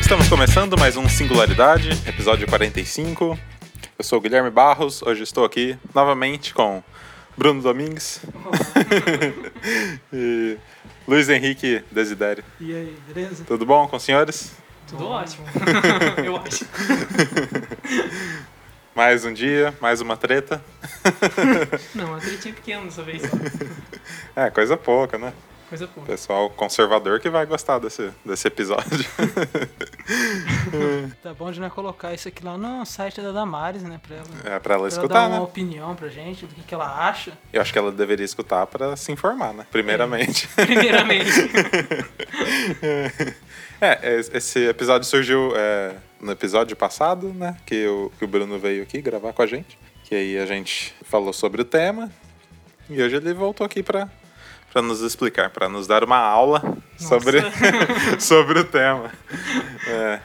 Estamos começando mais um Singularidade, episódio 45. Eu sou o Guilherme Barros, hoje estou aqui novamente com Bruno Domingues e Luiz Henrique Desidério. E aí, beleza? Tudo bom com os senhores? Tudo ótimo. Eu acho. Mais um dia, mais uma treta. Não, a tretinha pequena dessa vez. É, coisa pouca, né? Coisa pouca. Pessoal conservador que vai gostar desse, desse episódio. Tá bom de nós colocar isso aqui lá no site da Damares, né? Pra ela, É pra ela pra ela escutar, dar uma né? opinião pra gente, do que, que ela acha. Eu acho que ela deveria escutar pra se informar, né? Primeiramente. Primeiramente. É, es- esse episódio surgiu é, no episódio passado, né? Que o, que o Bruno veio aqui gravar com a gente. Que aí a gente falou sobre o tema. E hoje ele voltou aqui pra, pra nos explicar, pra nos dar uma aula sobre, sobre o tema. É,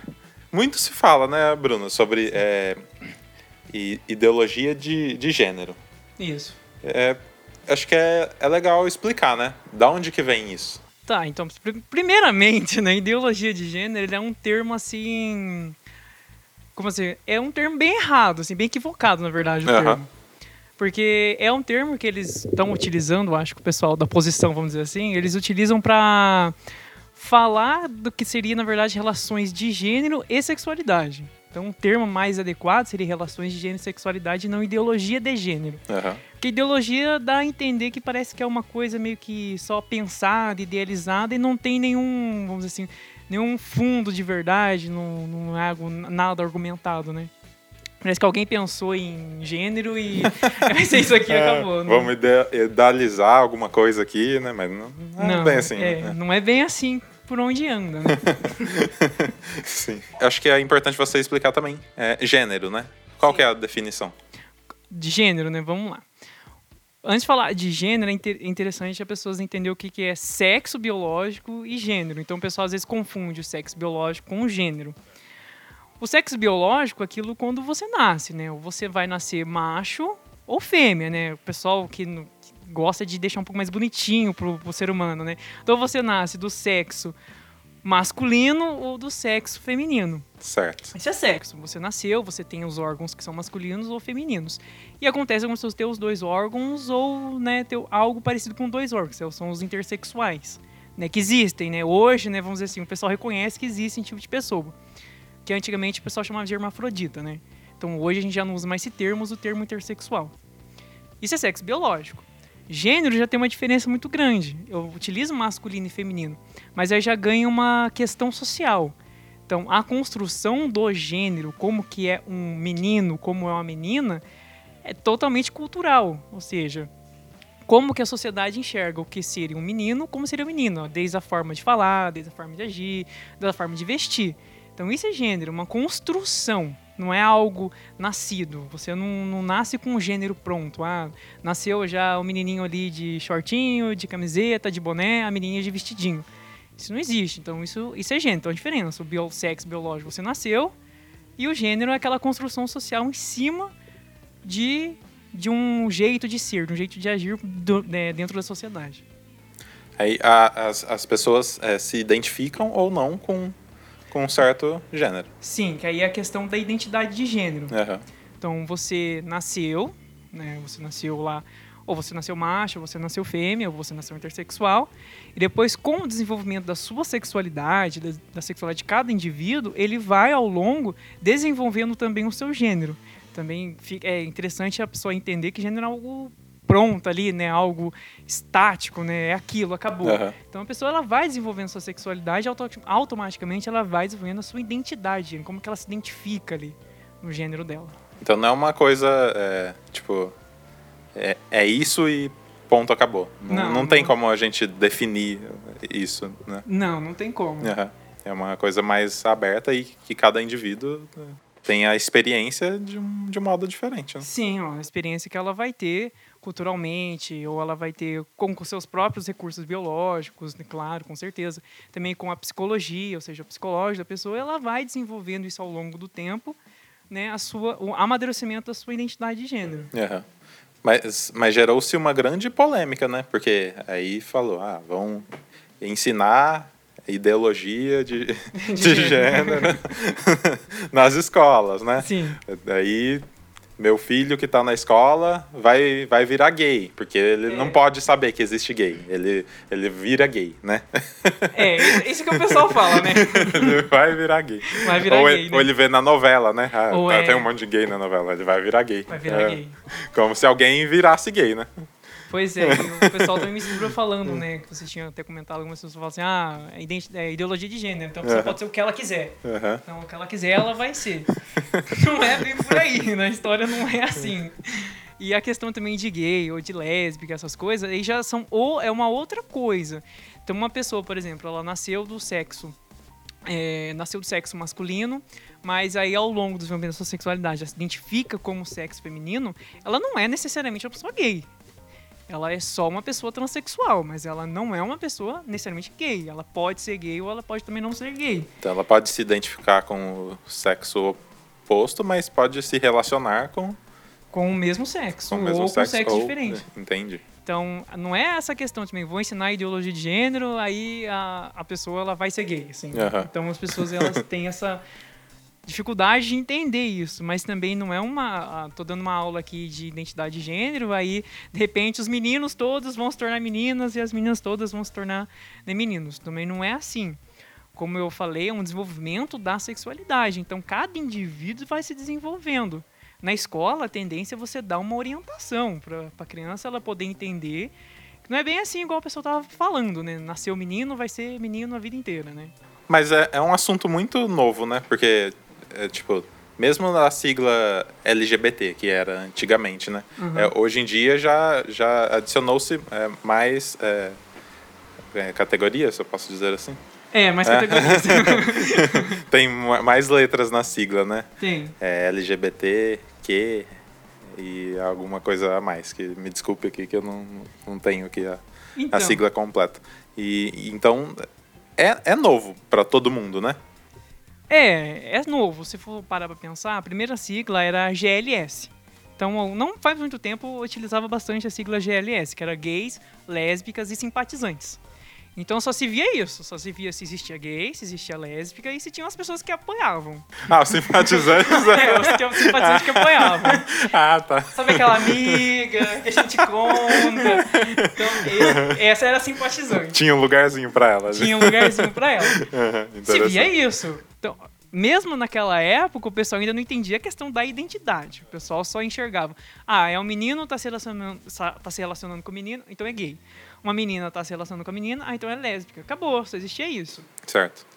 muito se fala, né, Bruno, sobre é, ideologia de, de gênero. Isso. É, acho que é, é legal explicar, né? Da onde que vem isso? Tá, então, pri- primeiramente, né, ideologia de gênero, é um termo assim. Como assim? É um termo bem errado, assim, bem equivocado, na verdade, o termo. Porque é um termo que eles estão utilizando, acho que o pessoal da posição, vamos dizer assim, eles utilizam pra falar do que seria, na verdade, relações de gênero e sexualidade. Então, um termo mais adequado seria relações de gênero e sexualidade, e não ideologia de gênero. Aham. Porque ideologia dá a entender que parece que é uma coisa meio que só pensada, idealizada e não tem nenhum, vamos dizer assim, nenhum fundo de verdade, não, não é algo, nada argumentado, né? Parece que alguém pensou em gênero e vai ser isso aqui e É, acabou. né? Vamos ide- idealizar alguma coisa aqui, né? Mas não, não é bem assim. é, né? não é bem assim por onde anda, né? Sim. Acho que é importante você explicar também. É, gênero, né? Qual que é a definição? de gênero, né? Vamos lá. Antes de falar de gênero, é inte- interessante as pessoas entenderem o que é sexo biológico e gênero. Então, o pessoal às vezes confunde o sexo biológico com o gênero. O sexo biológico é aquilo quando você nasce, né? Ou você vai nascer macho ou fêmea, né? O pessoal que, que gosta de deixar um pouco mais bonitinho pro, pro ser humano, né? Então, você nasce do sexo masculino ou do sexo feminino. Certo. Isso é sexo. Você nasceu, você tem os órgãos que são masculinos ou femininos. E acontece algumas pessoas ter os dois órgãos ou né, ter algo parecido com dois órgãos, são os intersexuais, né, que existem, né? Hoje, né, vamos dizer assim, o pessoal reconhece que existe esse tipo de pessoa, que antigamente o pessoal chamava de hermafrodita, né? Então hoje a gente já não usa mais esse termo, usa o termo intersexual. Isso é sexo biológico. Gênero já tem uma diferença muito grande. Eu utilizo masculino e feminino, mas aí já ganha uma questão social. Então, a construção do gênero, como que é um menino, como é uma menina, é totalmente cultural. Ou seja, como que a sociedade enxerga o que seria um menino, como seria um menino, desde a forma de falar, desde a forma de agir, desde a forma de vestir. Então, isso é gênero, uma construção. Não é algo nascido. Você não, não nasce com um gênero pronto. Ah, nasceu já o menininho ali de shortinho, de camiseta, de boné, a menininha de vestidinho. Isso não existe. Então, isso, isso é gênero. Então, a diferença. O bio, sexo biológico, você nasceu. E o gênero é aquela construção social em cima de, de um jeito de ser, de um jeito de agir do- né, dentro da sociedade. Aí a- as, as pessoas é, se identificam ou não com, com um certo gênero. Sim, que aí é a questão da identidade de gênero. Aham. Então, você nasceu, né? Você nasceu lá, ou você nasceu macho, ou você nasceu fêmea, ou você nasceu intersexual. E depois, com o desenvolvimento da sua sexualidade, da, da sexualidade de cada indivíduo, ele vai, ao longo, desenvolvendo também o seu gênero. Também fica- é interessante a pessoa entender que gênero é algo pronto ali, né? Algo estático, né? É aquilo, acabou. Aham. Então a pessoa ela vai desenvolvendo sua sexualidade, auto- automaticamente ela vai desenvolvendo a sua identidade, como que ela se identifica ali no gênero dela. Então não é uma coisa, é, tipo, é, é isso e ponto, acabou. Não, Não, não tem não. como a gente definir isso, né? Não, não tem como. Aham. É uma coisa mais aberta e que cada indivíduo né, tem a experiência de um, de um modo diferente. Né? Sim, ó, a experiência que ela vai ter culturalmente, ou ela vai ter com, com seus próprios recursos biológicos, né, claro, com certeza. Também com a psicologia, ou seja, o psicológico da pessoa, ela vai desenvolvendo isso ao longo do tempo, né, a sua, o amadurecimento da sua identidade de gênero. Aham. Mas, mas gerou-se uma grande polêmica, né? Porque aí falou, ah, vão ensinar ideologia de, de, de gênero nas escolas, né? Sim. Daí meu filho que está na escola vai, vai virar gay, porque ele é. não pode saber que existe gay. Ele, ele vira gay, né? É, isso que o pessoal fala, né? ele vai virar gay. Vai virar ou, gay, ele, né? ou ele vê na novela, né? Ah, Ou tá- é- Tem um monte de gay na novela, ele vai virar gay. Vai virar É, gay. Como se alguém virasse gay, né? Pois é, o pessoal também me segura falando, né? Que você tinha até comentado, algumas pessoas falam assim, ah, é, ideologia de gênero, então você pode ser o que ela quiser. Então, o que ela quiser, ela vai ser. não é bem por aí, na história não é assim. E a questão também de gay ou de lésbica, essas coisas, aí já são ou é uma outra coisa. Então, uma pessoa, por exemplo, ela nasceu do sexo é, nasceu do sexo masculino, mas aí ao longo do desenvolvimento da sua sexualidade já se identifica como sexo feminino, ela não é necessariamente uma pessoa gay. Ela é só uma pessoa transexual, mas ela não é uma pessoa necessariamente gay. Ela pode ser gay ou ela pode também não ser gay. Então ela pode se identificar com o sexo oposto, mas pode se relacionar com, Com o mesmo sexo, com o ou mesmo com sexo. sexo ou- diferente. Entendi. Então, não é essa questão também, vou ensinar ideologia de gênero, aí a, a pessoa ela vai ser gay, assim. Então, as pessoas elas têm essa dificuldade de entender isso, mas também não é uma, tô dando uma aula aqui de identidade de gênero, aí de repente os meninos todos vão se tornar meninas e as meninas todas vão se tornar né, meninos. Também não é assim. Como eu falei, é um desenvolvimento da sexualidade. Então, cada indivíduo vai se desenvolvendo. Na escola, a tendência é você dar uma orientação para a criança ela poder entender não é bem assim igual a pessoa estava falando, né? Nasceu menino, vai ser menino a vida inteira, né? Mas é, é um assunto muito novo, né? Porque, é, tipo, mesmo a sigla LGBT, que era antigamente, né? Uhum. É, hoje em dia já, já adicionou-se é, mais é, é, categorias, eu posso dizer assim. É, mas categorias. Tem ma- mais letras na sigla, né? Tem. É LGBT, Q e alguma coisa a mais. Que me desculpe aqui que eu não, não tenho aqui a, Então, a sigla completa. E então é, é novo para todo mundo, né? É, é novo. Se for parar pra pensar, a primeira sigla era GLS. Então, não faz muito tempo, eu utilizava bastante a sigla GLS, que era gays, lésbicas e simpatizantes. Então só se via isso, só se via se existia gay, se existia lésbica e se tinham as pessoas que apoiavam. Ah, os simpatizantes. É, os os simpatizantes que apoiavam. ah, tá. Sabe aquela amiga que a gente conta? Então, esse- essa era a simpatizante. Tinha um lugarzinho pra elas. Tinha um lugarzinho pra ela. Aham, Se via isso. Então, mesmo naquela época, o pessoal ainda não entendia a questão da identidade. O pessoal só enxergava. Ah, é um menino, tá se relacionando, tá se relacionando com o menino, então é gay. Uma menina tá se relacionando com a menina, ah, então é lésbica. Acabou, só existia isso. Certo.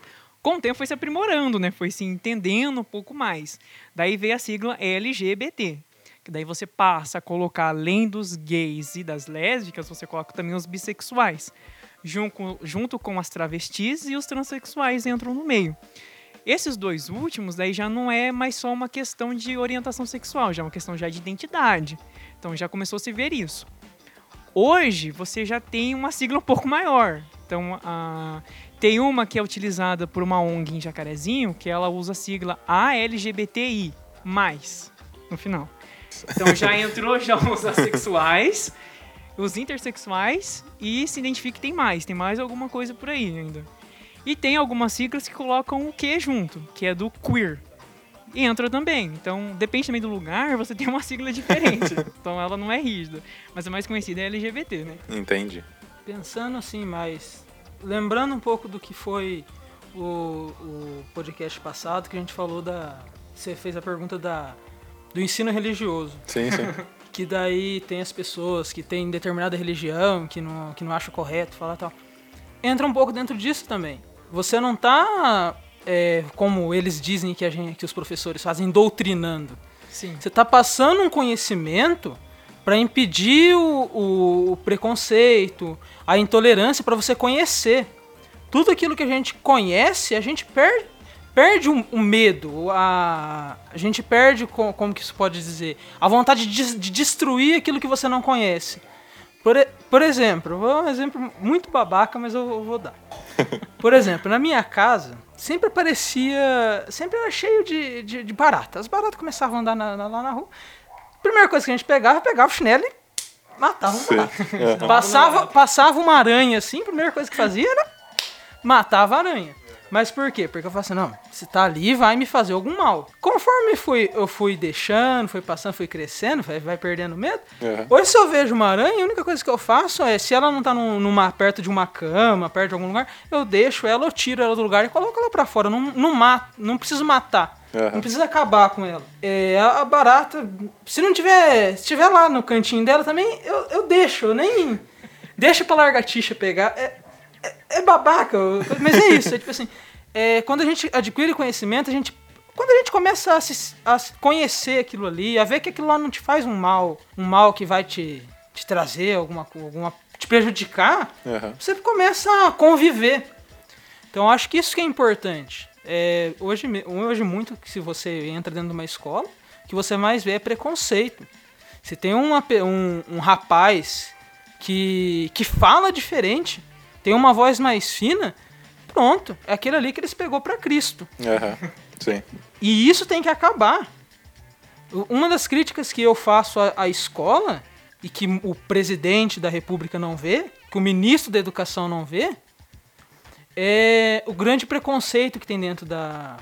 Com o tempo foi se aprimorando, né? Foi se entendendo um pouco mais. Daí veio a sigla LGBT. Que daí você passa a colocar, além dos gays e das lésbicas, você coloca também os bissexuais. Junto, junto com as travestis e os transexuais entram no meio. Esses dois últimos, daí já não é mais só uma questão de orientação sexual, já é uma questão já de identidade. Então já começou a se ver isso. Hoje você já tem uma sigla um pouco maior. Então a, tem uma que é utilizada por uma ONG em Jacarezinho, que ela usa a sigla ALGBTI, no final. Então já entrou já os assexuais, os intersexuais e se identifica que tem mais, tem mais alguma coisa por aí ainda. E tem algumas siglas que colocam o que junto, que é do queer. E entra também. Então, depende também do lugar, você tem uma sigla diferente. então ela não é rígida. Mas a mais conhecida é LGBT, né? Entendi. Pensando assim, mas lembrando um pouco do que foi o, o podcast passado, que a gente falou da. Você fez a pergunta da, do ensino religioso. Sim, sim. Que daí tem as pessoas que têm determinada religião, que não, que não acham correto falar tal. Entra um pouco dentro disso também. Você não tá, é, como eles dizem que, a gente, que os professores fazem, doutrinando. Sim. Você está passando um conhecimento para impedir o, o- preconceito, a intolerância, para você conhecer. Tudo aquilo que a gente conhece, a gente perde, perde o um, medo, a, a gente perde, co- como que isso pode dizer, a vontade de, de destruir aquilo que você não conhece. Por, por exemplo, vou um exemplo muito babaca, mas eu, eu vou dar. Por exemplo, na minha casa, sempre aparecia. Sempre era cheio de, de, de barata. As baratas começavam a andar na- na- lá na rua. Primeira coisa que a gente pegava, pegava o chinelo e matava Sim. barato. Aham. Passava, passava uma aranha assim, a primeira coisa que fazia era matava a aranha. Mas por quê? Porque eu falei assim, não, se tá ali, vai me fazer algum mal. Conforme fui, eu fui deixando, fui passando, fui crescendo, vai, vai perdendo medo. Uhum. Hoje, se eu vejo uma aranha, a única coisa que eu faço é, se ela não tá num- numa, perto de uma cama, perto de algum lugar, eu deixo ela, eu tiro ela do lugar e coloco ela pra fora. Não, não mato, não preciso matar. Uhum. Não precisa acabar com ela. É, a, a barata, se não tiver, se tiver lá no cantinho dela também, eu, eu deixo, eu nem deixa pra largatixa pegar. É, é, é babaca, mas é isso. É tipo assim, é, quando a gente adquire conhecimento, a gente quando a gente começa a, se, a conhecer aquilo ali, a ver que aquilo lá não te faz um mal, um mal que vai te, te trazer alguma, alguma te prejudicar, Uhum. você começa a conviver. Então acho que isso que é importante. É, hoje, hoje muito, que se você entra dentro de uma escola, o que você mais vê é preconceito. Se tem uma, um, um rapaz que, que fala diferente, tem uma voz mais fina, pronto, é aquele ali que eles pegou para Cristo. Uhum. Sim. E isso tem que acabar. Uma das críticas que eu faço à, à escola, e que o presidente da república não vê, que o ministro da educação não vê, é o grande preconceito que tem dentro da,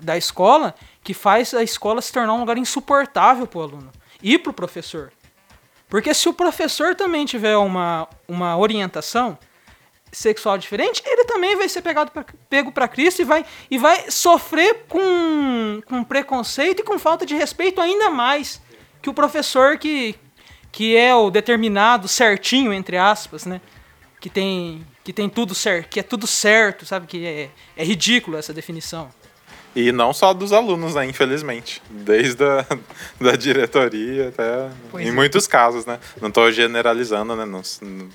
da escola, que faz a escola se tornar um lugar insuportável para o aluno e para o professor. Porque se o professor também tiver uma, uma orientação sexual diferente, ele também vai ser pegado pra, pego para Cristo e vai, e vai sofrer com, com preconceito e com falta de respeito ainda mais que o professor que, que é o determinado certinho, entre aspas, né? Que tem, que tem tudo certo, que é tudo certo, sabe? Que é, é ridículo essa definição. E não só dos alunos, né? Infelizmente. Desde a da diretoria até. Pois em é. muitos casos, né? Não estou generalizando, né? Não,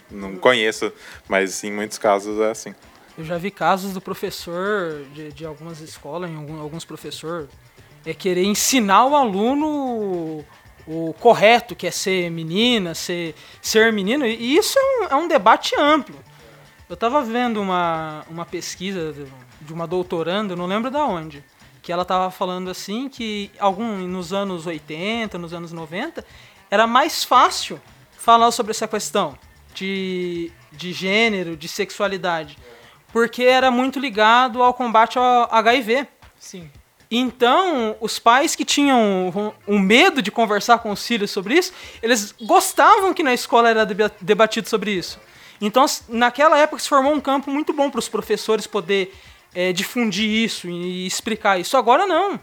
não conheço, mas em muitos casos é assim. Eu já vi casos do professor de, de algumas escolas, em algum- alguns professores, é querer ensinar o aluno o, correto, que é ser menina, ser, ser menino, e isso é um, é um debate amplo. Eu estava vendo uma, uma pesquisa de uma doutoranda, não lembro da onde, que ela estava falando assim que algum, nos anos 80, nos anos 90, era mais fácil falar sobre essa questão de, de gênero, de sexualidade, porque era muito ligado ao combate ao HIV. Sim. Então, os pais que tinham um medo de conversar com os filhos sobre isso, eles gostavam que na escola era deba- debatido sobre isso. Então, naquela época se formou um campo muito bom para os professores poder eh, difundir isso e explicar isso. Agora não.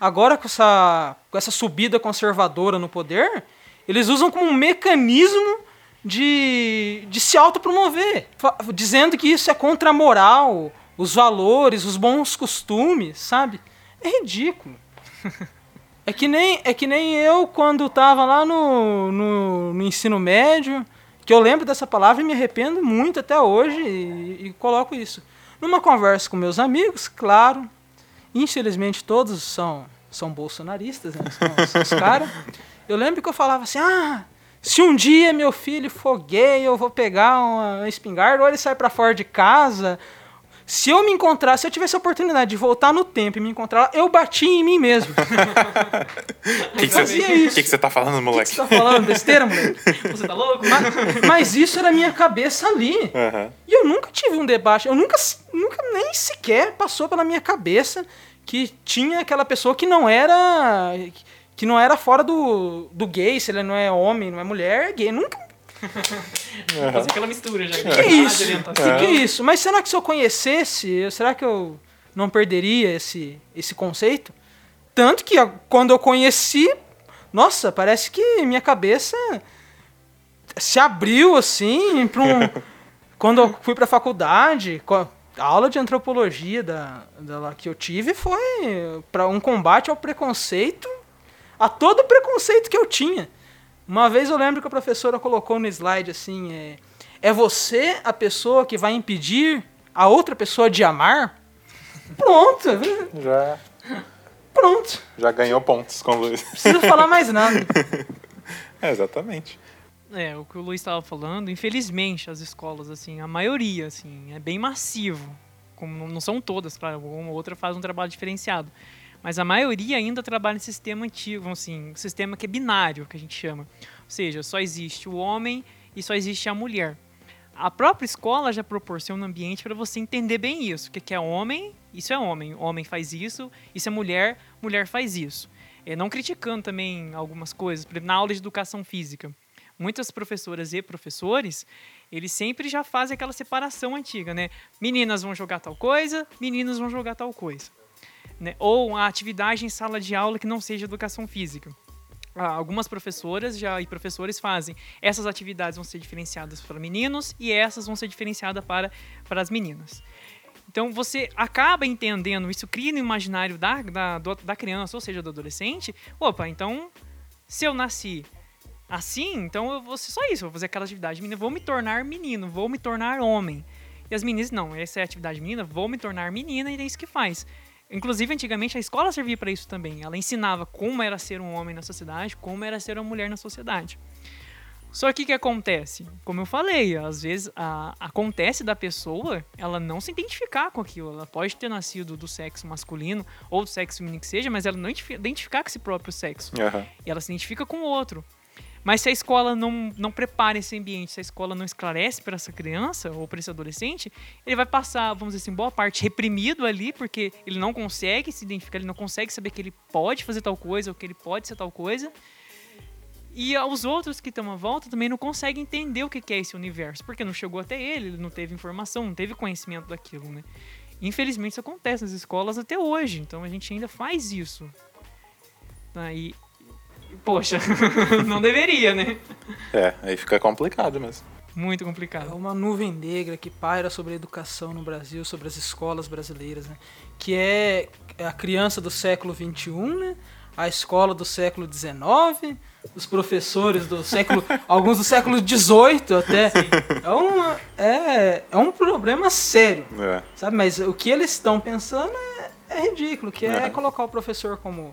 Agora com essa, com essa subida conservadora no poder, eles usam como um mecanismo de, de se autopromover, dizendo que isso é contra a moral, os valores, os bons costumes, sabe? É ridículo. É que nem, é que nem eu quando tava lá no, no, no ensino médio, que eu lembro dessa palavra e me arrependo muito até hoje e, e coloco isso. Numa conversa com meus amigos, claro, infelizmente todos são, são bolsonaristas, né? São, são os caras. Eu lembro que eu falava assim, ah, se um dia meu filho for gay, eu vou pegar uma espingarda, ou ele sai pra fora de casa. Se eu me encontrar, se eu tivesse a oportunidade de voltar no tempo e me encontrar eu bati em mim mesmo. O que, que, fazia isso. que, que você tá falando, O que moleque? você tá falando? Besteira, moleque? Você tá louco? Mas, mas isso era minha cabeça ali. Aham. E eu nunca tive um debate, eu nunca, nunca nem sequer passou pela minha cabeça que tinha aquela pessoa que não era que não era fora do, do gay, se ele não é homem, não é mulher, é gay. Nunca. Fazer aquela mistura já. Que isso? Que, que isso? Mas será que se eu conhecesse, eu- será que eu não perderia esse, esse conceito? Tanto que quando eu conheci, nossa, parece que minha cabeça se abriu assim para um quando eu fui para a faculdade, a aula de antropologia da, da lá que eu tive foi para um combate ao preconceito, a todo o preconceito que eu tinha. Uma vez eu lembro que a professora colocou no slide assim, é, é você a pessoa que vai impedir a outra pessoa de amar? Pronto, Já, pronto. já ganhou pontos com o Luiz. Não precisa falar mais nada. É, exatamente. É, o que o Luiz estava falando, infelizmente as escolas, assim, a maioria, assim, é bem massivo. Como não- não são todas, claro, uma ou outra faz um trabalho diferenciado. Mas a maioria ainda trabalha em sistema antigo, assim, sistema que é binário, que a gente chama. Ou seja, só existe o homem e só existe a mulher. A própria escola já proporciona um ambiente para você entender bem isso. O que é homem, isso é homem. Homem faz isso, isso é mulher, mulher faz isso. É, não criticando também algumas coisas. Por exemplo, na aula de educação física, muitas professoras e professores, eles sempre já fazem aquela separação antiga, né? Meninas vão jogar tal coisa, meninos vão jogar tal coisa. Né? Ou a atividade em sala de aula que não seja educação física. Ah, algumas professoras já e professores fazem. Essas atividades vão ser diferenciadas para meninos e essas vão ser diferenciadas para, para as meninas. Então você acaba entendendo, isso cria no imaginário da, da, da criança, ou seja, do adolescente. Opa, então se eu nasci assim, então eu vou ser só isso, vou fazer aquela atividade menina, vou me tornar menino, vou me tornar homem. E as meninas, não, essa é a atividade menina, vou me tornar menina e é isso que faz. Inclusive, antigamente, a escola servia para isso também. Ela ensinava como era ser um homem na sociedade, como era ser uma mulher na sociedade. Só que o que acontece? Como eu falei, às vezes a, acontece da pessoa ela não se identificar com aquilo. Ela pode ter nascido do sexo masculino ou do sexo feminino que seja, mas ela não identificar com esse próprio sexo. Uhum. E ela se identifica com o outro. Mas se a escola não, não prepara esse ambiente, se a escola não esclarece para essa criança ou para esse adolescente, ele vai passar, vamos dizer assim, boa parte reprimido ali, porque ele não consegue se identificar, ele não consegue saber que ele pode fazer tal coisa ou que ele pode ser tal coisa. E os outros que estão à volta também não conseguem entender o que é esse universo, porque não chegou até ele, ele não teve informação, não teve conhecimento daquilo, né? Infelizmente isso acontece nas escolas até hoje, então a gente ainda faz isso. Tá? E poxa, não deveria, né? É, aí fica complicado mesmo. Muito complicado. É uma nuvem negra que paira sobre a educação no Brasil, sobre as escolas brasileiras, né? Que é a criança do século XXI, né? a escola do século XIX, os professores do século. alguns do século XVIII até. É, uma, é, é um problema sério. É. Sabe? Mas o que eles estão pensando é, é ridículo, que é, é colocar o professor como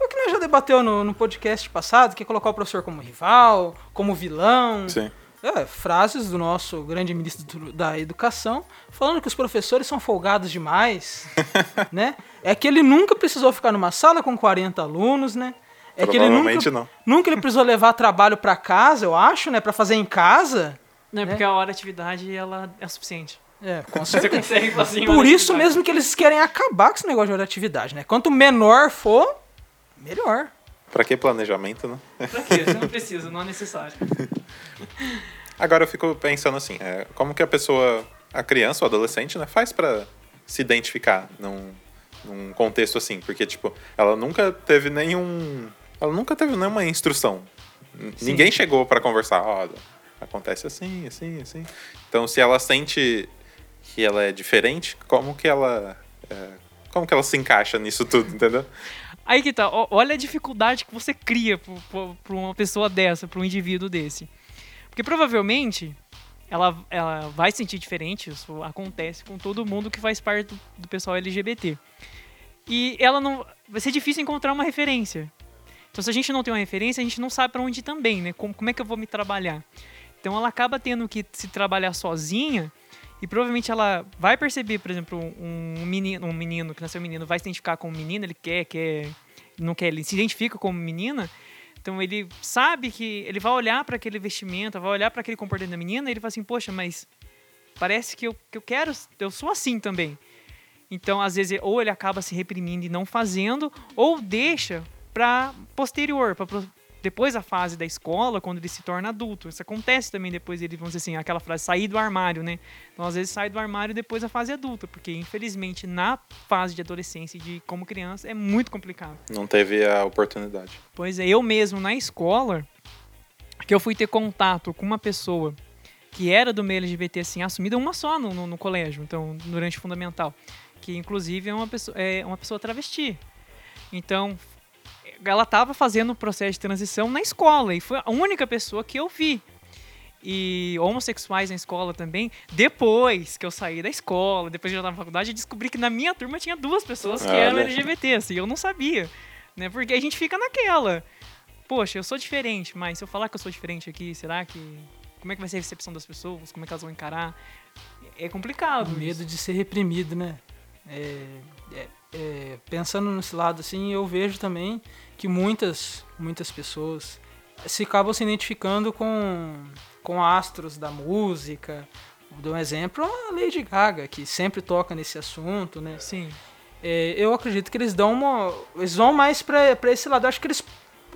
o que nós já debateu no, no podcast passado, que é colocar o professor como rival, como vilão. Sim. É, frases do nosso grande ministro da Educação falando que os professores são folgados demais, né? É que ele nunca precisou ficar numa sala com 40 alunos, né? É que ele nunca, não. nunca ele precisou levar trabalho para casa, eu acho, né, para fazer em casa. Não, é né? porque a hora de atividade ela é suficiente. É, com certeza. Você consegue fazer Por isso mesmo que eles querem acabar com esse negócio de hora de atividade, né? Quanto menor for, melhor. Pra que planejamento, né? Pra quê? Você não precisa, não é necessário. Agora eu fico pensando assim, é, como que a pessoa, a criança ou adolescente, né, faz para se identificar num, num contexto assim? Porque, tipo, ela nunca teve nenhum... Ela nunca teve nenhuma instrução. Sim. Ninguém chegou para conversar, ó, oh, acontece assim, assim, assim. Então, se ela sente que ela é diferente, como que ela... É, como que ela se encaixa nisso tudo, entendeu? Aí que tá, olha a dificuldade que você cria para uma pessoa dessa, para um indivíduo desse. Porque provavelmente ela, ela vai sentir diferente, isso acontece com todo mundo que faz parte do, pessoal LGBT. E ela não. Vai ser difícil encontrar uma referência. Então, se a gente não tem uma referência, a gente não sabe para onde também, né? Como, como é que eu vou me trabalhar? Então, ela acaba tendo que se trabalhar sozinha e provavelmente ela vai perceber, por exemplo, um menino, um menino que nasceu menino vai se identificar como menino, ele quer, quer, não quer, ele se identifica como menina. Então ele sabe que ele vai olhar para aquele vestimento, vai olhar para aquele comportamento da menina e ele fala assim: "Poxa, mas parece que eu, que eu quero, eu sou assim também". Então, às vezes, ou ele acaba se reprimindo e não fazendo, ou deixa para posterior, para depois da fase da escola, quando ele se torna adulto. Isso acontece também depois ele, vamos dizer assim, aquela frase, sair do armário, né? Então, às vezes, sai do armário depois da fase adulta, porque, infelizmente, na fase de adolescência e de como criança, é muito complicado. Não teve a oportunidade. Pois é, eu mesmo, na escola, que eu fui ter contato com uma pessoa que era do meio LGBT, assim, assumida, uma só no, no, no colégio, então, durante o fundamental, que, inclusive, é uma pessoa, é uma pessoa travesti. Então, ela estava fazendo o processo de transição na escola e foi a única pessoa que eu vi. E homossexuais na escola também. Depois que eu saí da escola, depois de eu estar na faculdade, eu descobri que na minha turma tinha duas pessoas que eram LGBT, assim, eu não sabia. Né? Porque a gente fica naquela. Poxa, eu sou diferente, mas se eu falar que eu sou diferente aqui, será que. Como é que vai ser a recepção das pessoas? Como é que elas vão encarar? É complicado. O medo isso. de ser reprimido, né? É, é, é, pensando nesse lado assim, eu vejo também que muitas, muitas pessoas se acabam se identificando com, com astros da música. Dou um exemplo, a Lady Gaga, que sempre toca nesse assunto, né? Sim. É, eu acredito que eles dão uma. Eles vão mais pra esse lado. Eu acho que eles.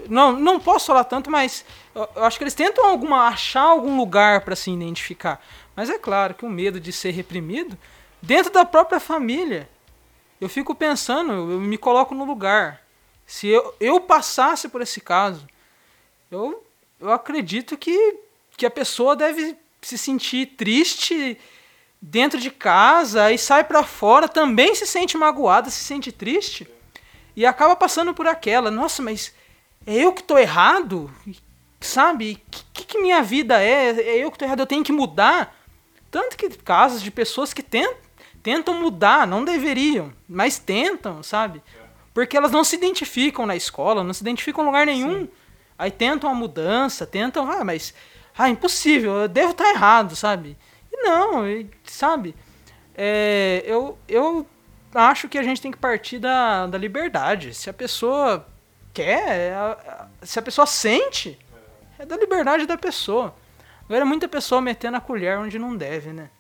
Não, não posso falar tanto, mas eu, eu acho que eles tentam alguma, achar algum lugar para se identificar. Mas é claro que o medo de ser reprimido dentro da própria família. Eu fico pensando, eu me coloco no lugar. Se eu, eu passasse por esse caso, eu, eu acredito que, que a pessoa deve se sentir triste dentro de casa e sai para fora, também se sente magoada, se sente triste e acaba passando por aquela. Nossa, mas é eu que tô errado? Sabe? O que, que minha vida é? É eu que tô errado, eu tenho que mudar? Tanto que casos de pessoas que tentam, tentam mudar, não deveriam, mas tentam, sabe? Porque elas não se identificam na escola, não se identificam em lugar nenhum. Sim. Aí tentam a mudança, tentam, ah, mas ah, impossível, eu devo estar errado, sabe? não, sabe? É, eu, eu acho que a gente tem que partir da, da liberdade. Se a pessoa quer, é se a pessoa sente, é da liberdade da pessoa. Agora, muita pessoa metendo a colher onde não deve, né?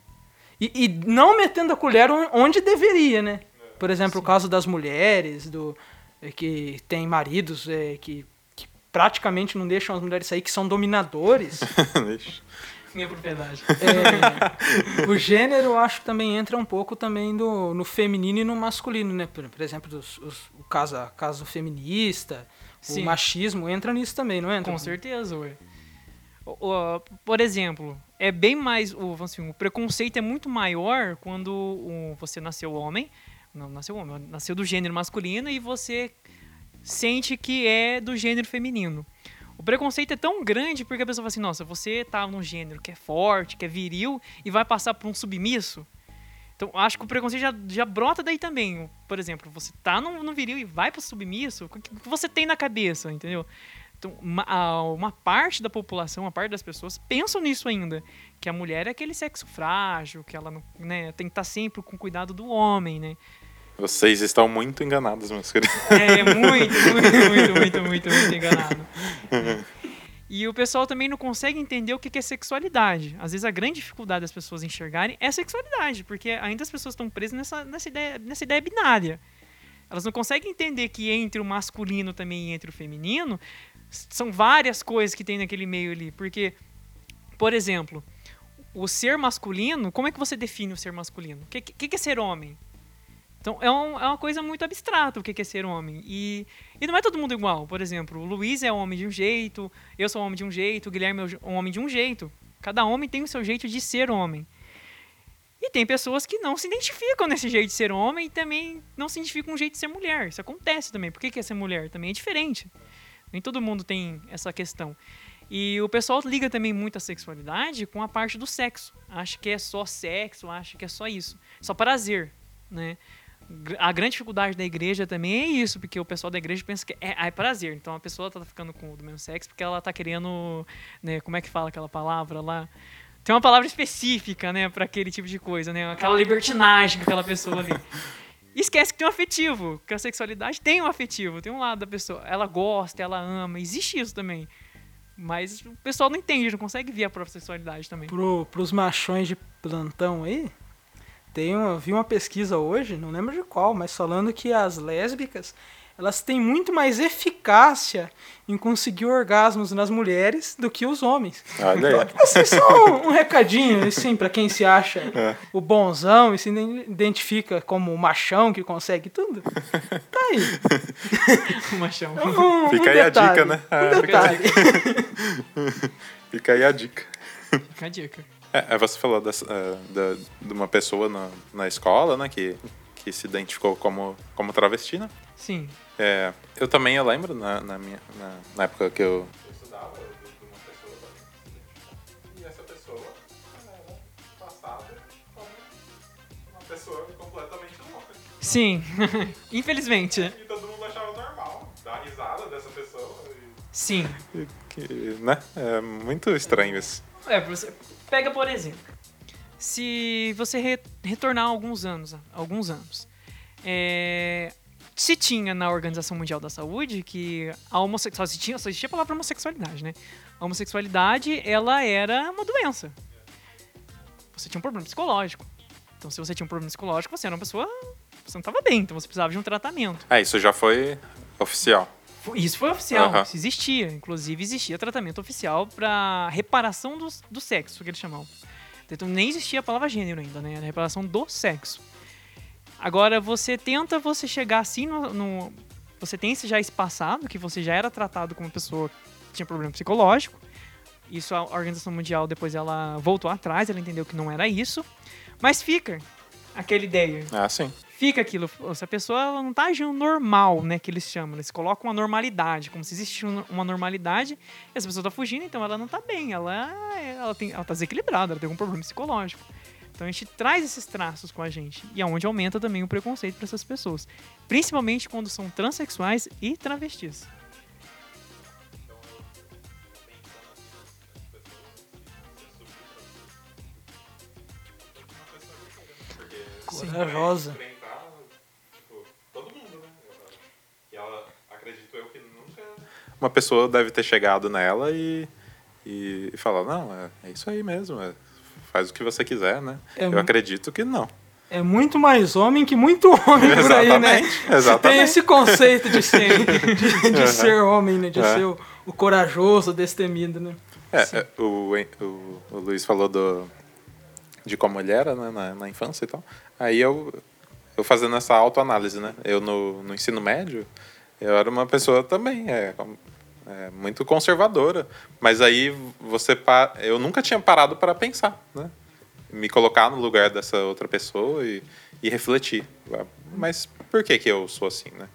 E, e não metendo a colher onde deveria, né? Por exemplo, Sim. o caso das mulheres, do é, que tem maridos é, que, que praticamente não deixam as mulheres sair, que são dominadores. Minha propriedade. É, o gênero, eu acho que também entra um pouco também do, no feminino e no masculino, né? Por, por exemplo, os, os, o caso, caso feminista, Sim. o machismo, entra nisso também, não entra? Com certeza, ué. O, o, por exemplo, é bem mais. O, assim, o preconceito é muito maior quando o, você nasceu homem. Não, nasceu homem, nasceu do gênero masculino e você sente que é do gênero feminino. O preconceito é tão grande porque a pessoa fala assim: nossa, você tá num gênero que é forte, que é viril e vai passar por um submisso. Então, acho que o preconceito já, já brota daí também. Por exemplo, você tá no, no viril e vai pro submisso, o que, você tem na cabeça, entendeu? Então, uma, uma, parte da população, uma parte das pessoas pensam nisso ainda. Que a mulher é aquele sexo frágil, que ela né, tem que estar tá sempre com cuidado do homem, né? Vocês estão muito enganados, meus queridos. É, muito, muito, muito, muito, muito, muito enganado. E o pessoal também não consegue entender o que é sexualidade. Às vezes a grande dificuldade das pessoas enxergarem é sexualidade, porque ainda as pessoas estão presas nessa, nessa, ideia, nessa ideia binária. Elas não conseguem entender que entre o masculino também e entre o feminino são várias coisas que tem naquele meio ali. Porque, por exemplo, o ser masculino, como é que você define o ser masculino? O que, que, que é ser homem? Então é, um, é uma coisa muito abstrata o que é ser homem. E, e não é todo mundo igual. Por exemplo, o Luiz é homem de um jeito, eu sou homem de um jeito, o Guilherme é um homem de um jeito. Cada homem tem o seu jeito de ser homem. E tem pessoas que não se identificam nesse jeito de ser homem e também não se identificam com o jeito de ser mulher. Isso acontece também. Por que é ser mulher? Também é diferente. Nem todo mundo tem essa questão. E o pessoal liga também muito a sexualidade com a parte do sexo. Acha que é só sexo, acha que é só isso. Só prazer, né? A grande dificuldade da igreja também é isso, porque o pessoal da igreja pensa que é, é prazer. Então a pessoa tá ficando com o do mesmo sexo porque ela tá querendo, né, como é que fala aquela palavra lá? Tem uma palavra específica, né, para aquele tipo de coisa, né? Aquela libertinagem com aquela pessoa ali. esquece que tem um afetivo, que a sexualidade tem um afetivo, tem um lado da pessoa. Ela gosta, ela ama, existe isso também. Mas o pessoal não entende, não consegue ver a própria sexualidade também. Pro, pros machões de plantão aí, tem uma, vi uma pesquisa hoje, não lembro de qual, mas falando que as lésbicas elas têm muito mais eficácia em conseguir orgasmos nas mulheres do que os homens. Aí. Então, assim, só um, um recadinho, assim, para quem se acha é. o bonzão e se identifica como o machão que consegue tudo. Tá aí. o machão. Um, Fica um aí detalhe, a dica, né? Um é, detalhe. Fica aí a dica. Fica a dica. É, é, você falou dessa, uh, da, de uma pessoa na, na escola, né, que, que se identificou como, como travesti, né? Sim. É, eu também eu lembro, na, na, minha, na, na época que eu, estudava, de uma pessoa e essa pessoa era passada como uma pessoa completamente louca. Sim, infelizmente. E todo mundo achava normal, dar risada dessa pessoa. E... Sim. Que, né? É muito estranho isso. É, você pega por exemplo, se você re retornar alguns anos, alguns anos, é, se tinha na Organização Mundial da Saúde que a homossexualidade, só, tinha, só existia a palavra homossexualidade, né? A homossexualidade, ela era uma doença. Você tinha um problema psicológico. Então, se você tinha um problema psicológico, você era uma pessoa... Você não estava bem, então você precisava de um tratamento. É, isso já foi oficial. Isso foi oficial, Aham. isso existia. Inclusive, existia tratamento oficial para reparação do, do sexo, que eles chamam. Então, nem existia a palavra gênero ainda, né? Era reparação do sexo. Agora, você tenta você chegar assim no, no- Você tem esse já esse passado, que você já era tratado como uma pessoa que tinha problema psicológico. Isso a Organização Mundial, depois ela voltou atrás, ela entendeu que não era isso. Mas fica aquela ideia Ah, sim. Fica aquilo. Se a pessoa ela não tá agindo normal, né? Que eles chamam. Eles colocam uma normalidade, como se existisse um- uma normalidade. E essa pessoa tá fugindo, então ela não tá bem. Ela, ela, tem, ela tá desequilibrada, ela tem algum problema psicológico. Então a gente traz esses traços com a gente. E é onde aumenta também o preconceito para essas pessoas. Principalmente quando são transexuais e travestis. Corajosa. todo mundo, né? E ela, acredito eu que nunca. Uma pessoa deve ter chegado nela e, e, e falar: não, é, é isso aí mesmo, é, faz o que você quiser, né? É eu acredito que não. É muito mais homem que muito homem por aí, né? Exatamente. Tem esse conceito de ser, de, de ser homem, né? De É. ser o, o corajoso, o destemido, né? É, é, o, o, o Luiz falou do, de como ele era né, na, na infância e tal. Aí eu, eu fazendo essa autoanálise, né? Eu no, no ensino médio, eu era uma pessoa também é, é, muito conservadora. Mas aí você... pa- Eu nunca tinha parado para pensar, né? Me colocar no lugar dessa outra pessoa e, e refletir. Mas por que que eu sou assim, né?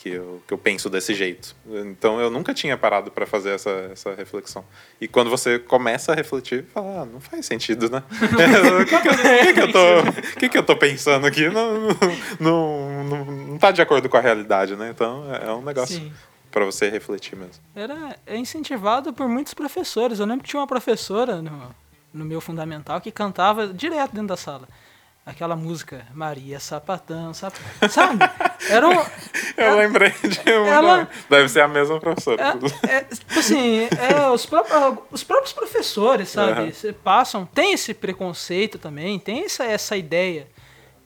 que eu, que eu penso desse jeito. Então eu nunca tinha parado para fazer essa, essa reflexão. E quando você começa a refletir, fala, ah, não faz sentido, né? O que, que, que que eu tô, que que eu tô pensando aqui? Não, não, não, não tá de acordo com a realidade, né? Então é é um negócio Sim. Para você refletir mesmo. Era é incentivado por muitos professores. Eu lembro que tinha uma professora no, no meu fundamental que cantava direto dentro da sala. Aquela música, Maria Sapatão, sap... sabe? Era um, Eu lembrei de uma. ela- Deve ser a mesma professora. É, é, tipo assim, é, os, próprios, os próprios professores, sabe? Cê passam, tem esse preconceito também, tem essa, essa ideia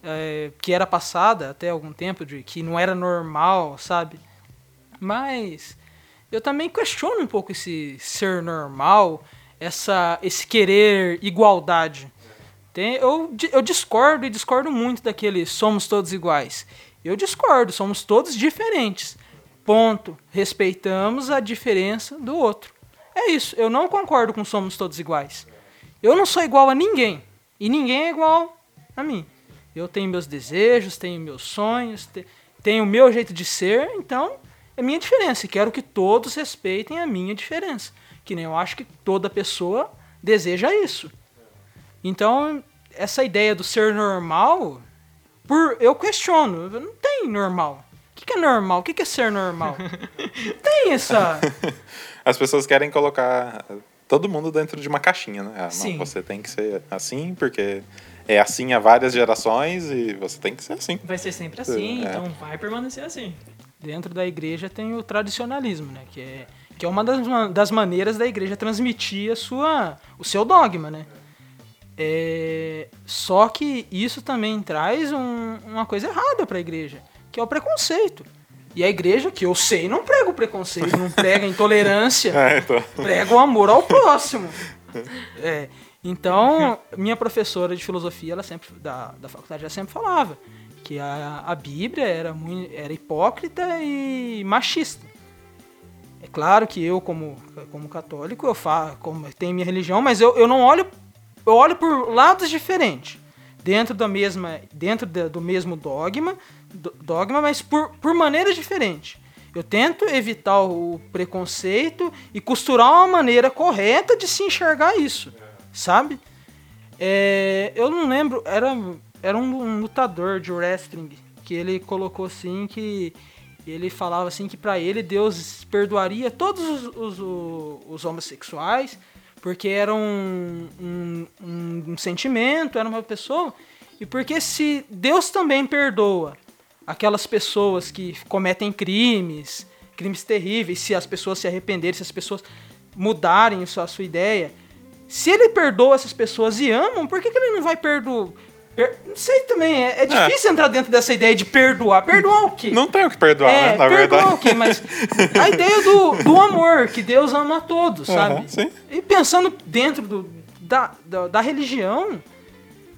é, que era passada até algum tempo de que não era normal, sabe? Mas eu também questiono um pouco esse ser normal, essa, esse querer igualdade. Tem, eu, eu discordo e discordo muito daquele somos todos iguais. Eu discordo, somos todos diferentes. Ponto. Respeitamos a diferença do outro. É isso. Eu não concordo com somos todos iguais. Eu não sou igual a ninguém. E ninguém é igual a mim. Eu tenho meus desejos, tenho meus sonhos, te- tenho o meu jeito de ser, então é minha diferença. E quero que todos respeitem a minha diferença. Que nem eu acho que toda pessoa deseja isso. Então, essa ideia do ser normal, por eu questiono, não tem normal. O que, que é normal? O que, que é ser normal? Não tem essa. As pessoas querem colocar todo mundo dentro de uma caixinha, né? Ah, não, Sim. você tem que ser assim, porque é assim há várias gerações e você tem que ser assim. Vai ser sempre assim, É. então vai permanecer assim. Dentro da igreja tem o tradicionalismo, né? Que é, que é uma das, das maneiras da igreja transmitir a sua, o seu dogma, né? É, só que isso também traz um- uma coisa errada para a igreja, que é o preconceito. E a igreja, que eu sei, não prega o preconceito, não prega a intolerância, É, então. prega o amor ao próximo. É, então, minha professora de filosofia, ela sempre da, da faculdade, ela sempre falava que a, a Bíblia era, muito, era hipócrita e machista. É claro que eu, como, como católico, eu fa, como tenho minha religião, mas eu, eu não olho, eu olho por lados diferentes. Dentro da mesma, dentro da- do mesmo dogma, do- dogma, mas por, por maneiras diferentes. Eu tento evitar o preconceito e costurar uma maneira correta de se enxergar isso, sabe? É, eu não lembro, era, era um, um lutador de wrestling que ele colocou assim que ele falava assim que pra ele Deus perdoaria todos os, os, os homossexuais porque era um, um, um- um sentimento, era uma pessoa e porque se Deus também perdoa aquelas pessoas que cometem crimes, crimes terríveis, se as pessoas se arrependerem, se as pessoas mudarem a sua, a sua ideia. Se ele perdoa essas pessoas e amam, por que, que ele não vai perdoar? Per... Não sei também, é, é difícil entrar dentro dessa ideia de perdoar. Perdoar o quê? Não tem o que perdoar, é, né? Na perdoar verdade. o quê? Mas a ideia do, do amor, que Deus ama a todos, sabe? Aham, sim. E pensando dentro do, da, da, da religião,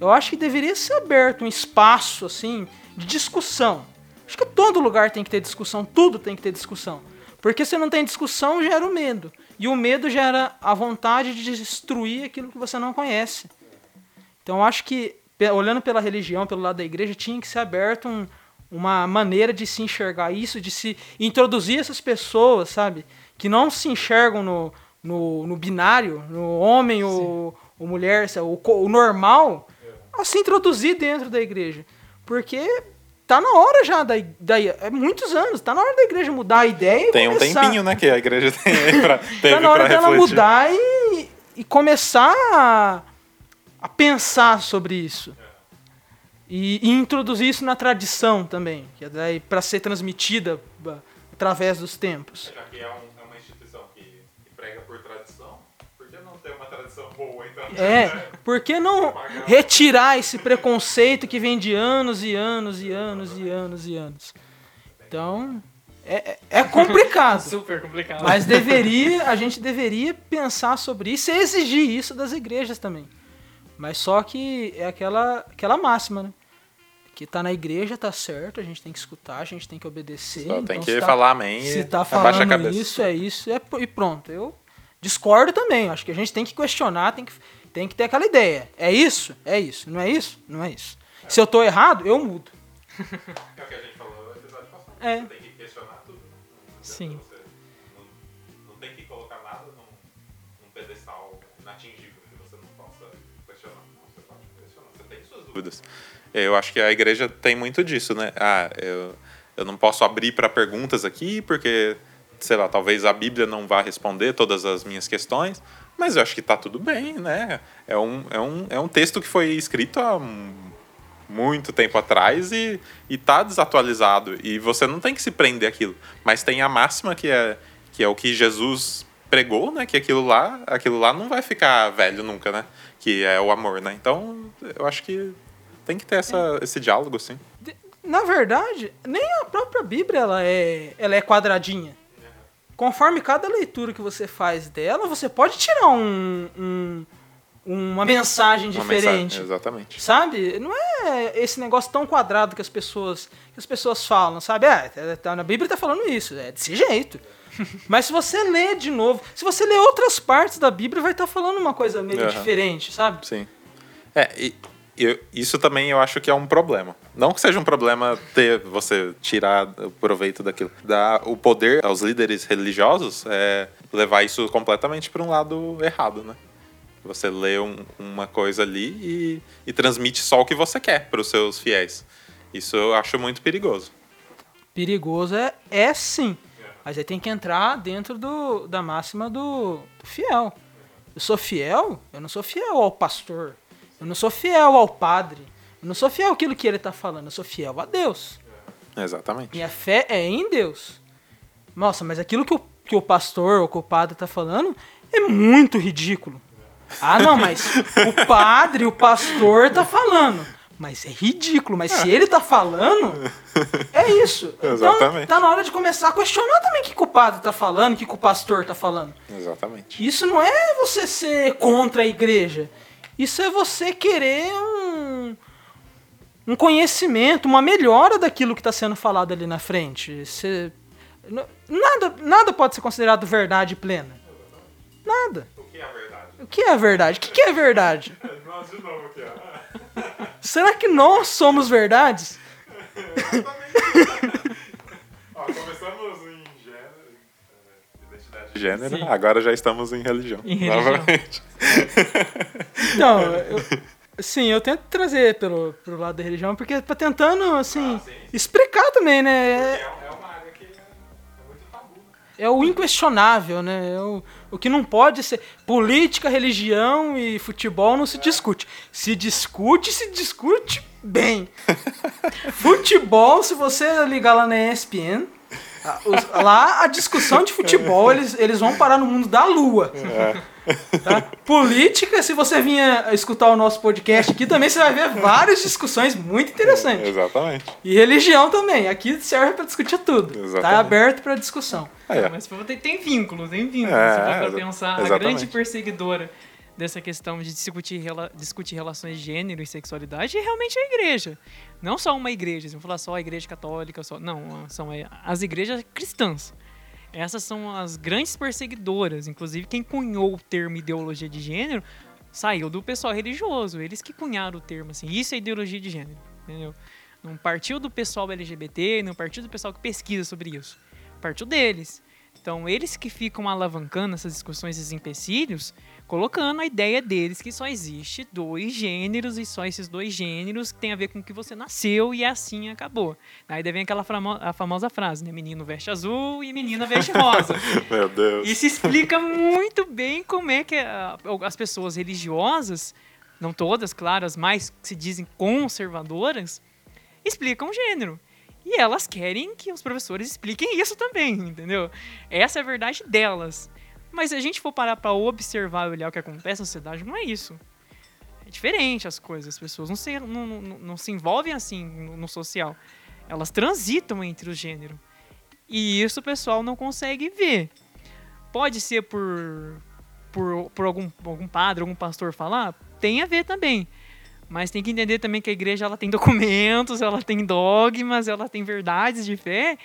eu acho que deveria ser aberto um espaço, assim, de discussão. Acho que todo lugar tem que ter discussão, tudo tem que ter discussão. Porque se não tem discussão, gera o medo. E o medo gera a vontade de destruir aquilo que você não conhece. Então eu acho que, olhando pela religião, pelo lado da igreja, tinha que ser aberto um- uma maneira de se enxergar isso, de se introduzir essas pessoas, sabe? Que não se enxergam no, no, no binário, no homem ou, ou mulher, o, o normal, a se introduzir dentro da igreja. Porque tá na hora já da, da é muitos anos, tá na hora da igreja mudar a ideia e Tem um tempinho, né, que a igreja tem pra, Tá na hora dela refletir. mudar e, e começar a, a pensar sobre isso. E, e introduzir isso na tradição também, que é daí para ser transmitida através dos tempos. Já que é, uma instituição que, prega por tradição, por que não ter uma tradição boa, então? É, por que não retirar esse preconceito que vem de anos e anos e anos e anos e anos? Então, é, é é complicado. Super complicado. Mas deveria, a gente deveria pensar sobre isso e exigir isso das igrejas também. Mas só que é aquela, aquela máxima, né? Que tá na igreja, tá certo, a gente tem que escutar, a gente tem que obedecer. Só então tem que tá- falar amém Se tá falando isso, é isso, é, e pronto. Eu discordo também, acho que a gente tem que questionar, tem que, tem que ter aquela ideia. É isso? É isso. Não é isso? Não é isso. Se eu tô errado, eu mudo. É o que a gente falou no episódio passado. É. Você tem que questionar tudo. Sim. Dúvidas. Eu acho que a igreja tem muito disso, né? Ah, eu, eu não posso abrir para perguntas aqui porque, sei lá, talvez a Bíblia não vá responder todas as minhas questões. Mas eu acho que tá tudo bem, né? É um, é um, é um texto que foi escrito há muito tempo atrás e, e tá desatualizado. E você não tem que se prender aquilo. Mas tem a máxima que é, que é o que Jesus pregou, né? Que aquilo lá, aquilo lá não vai ficar velho nunca, né? Que é o amor, né? Então, eu acho que tem que ter essa, esse diálogo, assim. Na verdade, nem a própria Bíblia ela é, ela é quadradinha. Conforme cada leitura que você faz dela, você pode tirar um, um- uma mensagem Uma diferente. mensagem, exatamente. Sabe? Não é esse negócio tão quadrado que as pessoas, que as pessoas falam, sabe? Ah, tá- tá- na Bíblia tá falando isso, é desse jeito. Mas se você ler de novo, se você ler outras partes da Bíblia, vai estar falando uma coisa meio Aham. diferente, sabe? Sim. É, e eu- isso também eu acho que é um problema. Não que seja um problema ter você tirar o proveito daquilo. Dar o poder aos líderes religiosos é levar isso completamente para um lado errado, né? Você lê um- uma coisa ali e, e transmite só o que você quer para os seus fiéis. Isso eu acho muito perigoso. Perigoso é, é sim. Mas aí tem que entrar dentro do, da máxima do, do fiel. Eu sou fiel, eu não sou fiel ao pastor. Eu não sou fiel ao padre. Eu não sou fiel àquilo que ele está falando. Eu sou fiel a Deus. Exatamente. Minha fé é em Deus. Nossa, mas aquilo que o, que o pastor ou que o padre tá falando é muito ridículo. Ah, não, mas o padre, o pastor tá falando. Mas é ridículo, mas se ele tá falando, é isso. Então, Exatamente. tá na hora de começar a questionar também o que, que o padre tá falando, o que, que o pastor tá falando. Exatamente. Isso não é você ser contra a igreja. Isso é você querer um, um conhecimento, uma melhora daquilo que está sendo falado ali na frente. Você, nada, nada pode ser considerado verdade plena. Nada. O que é a verdade? O que é verdade? O que que é verdade? Nós de novo aqui, ó. Será que nós somos verdades? Ó, começamos gênero, Sim. agora já estamos em religião. Em religião. Novamente. Então, eu, sim, eu tento trazer pelo, pelo lado da religião, porque tá tentando, assim, Ah, explicar também, né? É uma área que é, muito tabu. é o inquestionável, né? É o, o que não pode ser. Política, religião e futebol não se discute. Se discute, se discute bem. futebol, se você ligar lá na ESPN, os- lá a discussão de futebol, eles, eles vão parar no mundo da lua. Tá? Política, se você vinha escutar o nosso podcast aqui, também você vai ver várias discussões muito interessantes. Exatamente. E religião também. Aqui serve para discutir tudo. Tá Exatamente. aberto para discussão. Ó. Mas tem, tem vínculo, tem vínculo. É, se for pra pensar, a exatamente. grande perseguidora dessa questão de discutir, rela- discutir relações de gênero e sexualidade é realmente a igreja. Não só uma igreja, eu falar só a igreja católica, só. Não, são é, as igrejas cristãs. Essas são as grandes perseguidoras. Inclusive, quem cunhou o termo ideologia de gênero saiu do pessoal religioso. Eles que cunharam o termo, assim. Isso é ideologia de gênero, entendeu? Não partiu do pessoal LGBT, não partiu do pessoal que pesquisa sobre isso. Partiu deles. Então, eles que ficam alavancando essas discussões, esses empecilhos, colocando a ideia deles que só existe dois gêneros e só esses dois gêneros que tem a ver com o que você nasceu e assim acabou. Aí daí vem aquela famo- a famosa frase, né? Menino veste azul e menina veste rosa. Meu Deus. Isso explica muito bem como é que a- as pessoas religiosas, não todas, claro, as mais que se dizem conservadoras, explicam o gênero. E elas querem que os professores expliquem isso também, entendeu? Essa é a verdade delas. Mas se a gente for parar para observar e olhar o que acontece na sociedade, não é isso. É diferente as coisas. As pessoas não se, não, não, não se envolvem assim no, no social. Elas transitam entre o gênero. E isso o pessoal não consegue ver. Pode ser por, por, por algum, algum padre, algum pastor falar? Tem a ver também. Mas tem que entender também que a igreja ela tem documentos, ela tem dogmas, ela tem verdades de fé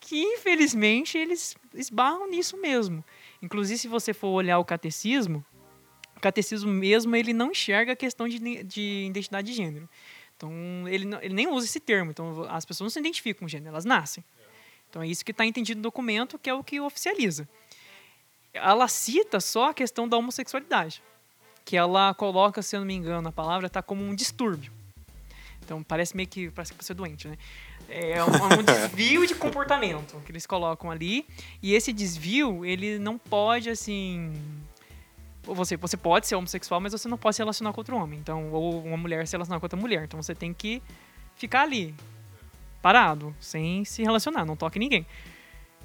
que, infelizmente, eles esbarram nisso mesmo. Inclusive, se você for olhar o catecismo, o catecismo mesmo ele não enxerga a questão de, de identidade de gênero. Então, ele, ele nem usa esse termo. Então, as pessoas não se identificam com gênero, elas nascem. Então, é isso que está entendido no documento, que é o que oficializa. Ela cita só a questão da homossexualidade, que ela coloca, se eu não me engano, a palavra está como um distúrbio. Então, parece meio que parece que você é doente, né? É um, um desvio de comportamento que eles colocam ali. E esse desvio, ele não pode, assim. Você, você pode ser homossexual, mas você não pode se relacionar com outro homem. Então, ou uma mulher se relacionar com outra mulher. Então você tem que ficar ali, parado, sem se relacionar, não toque ninguém.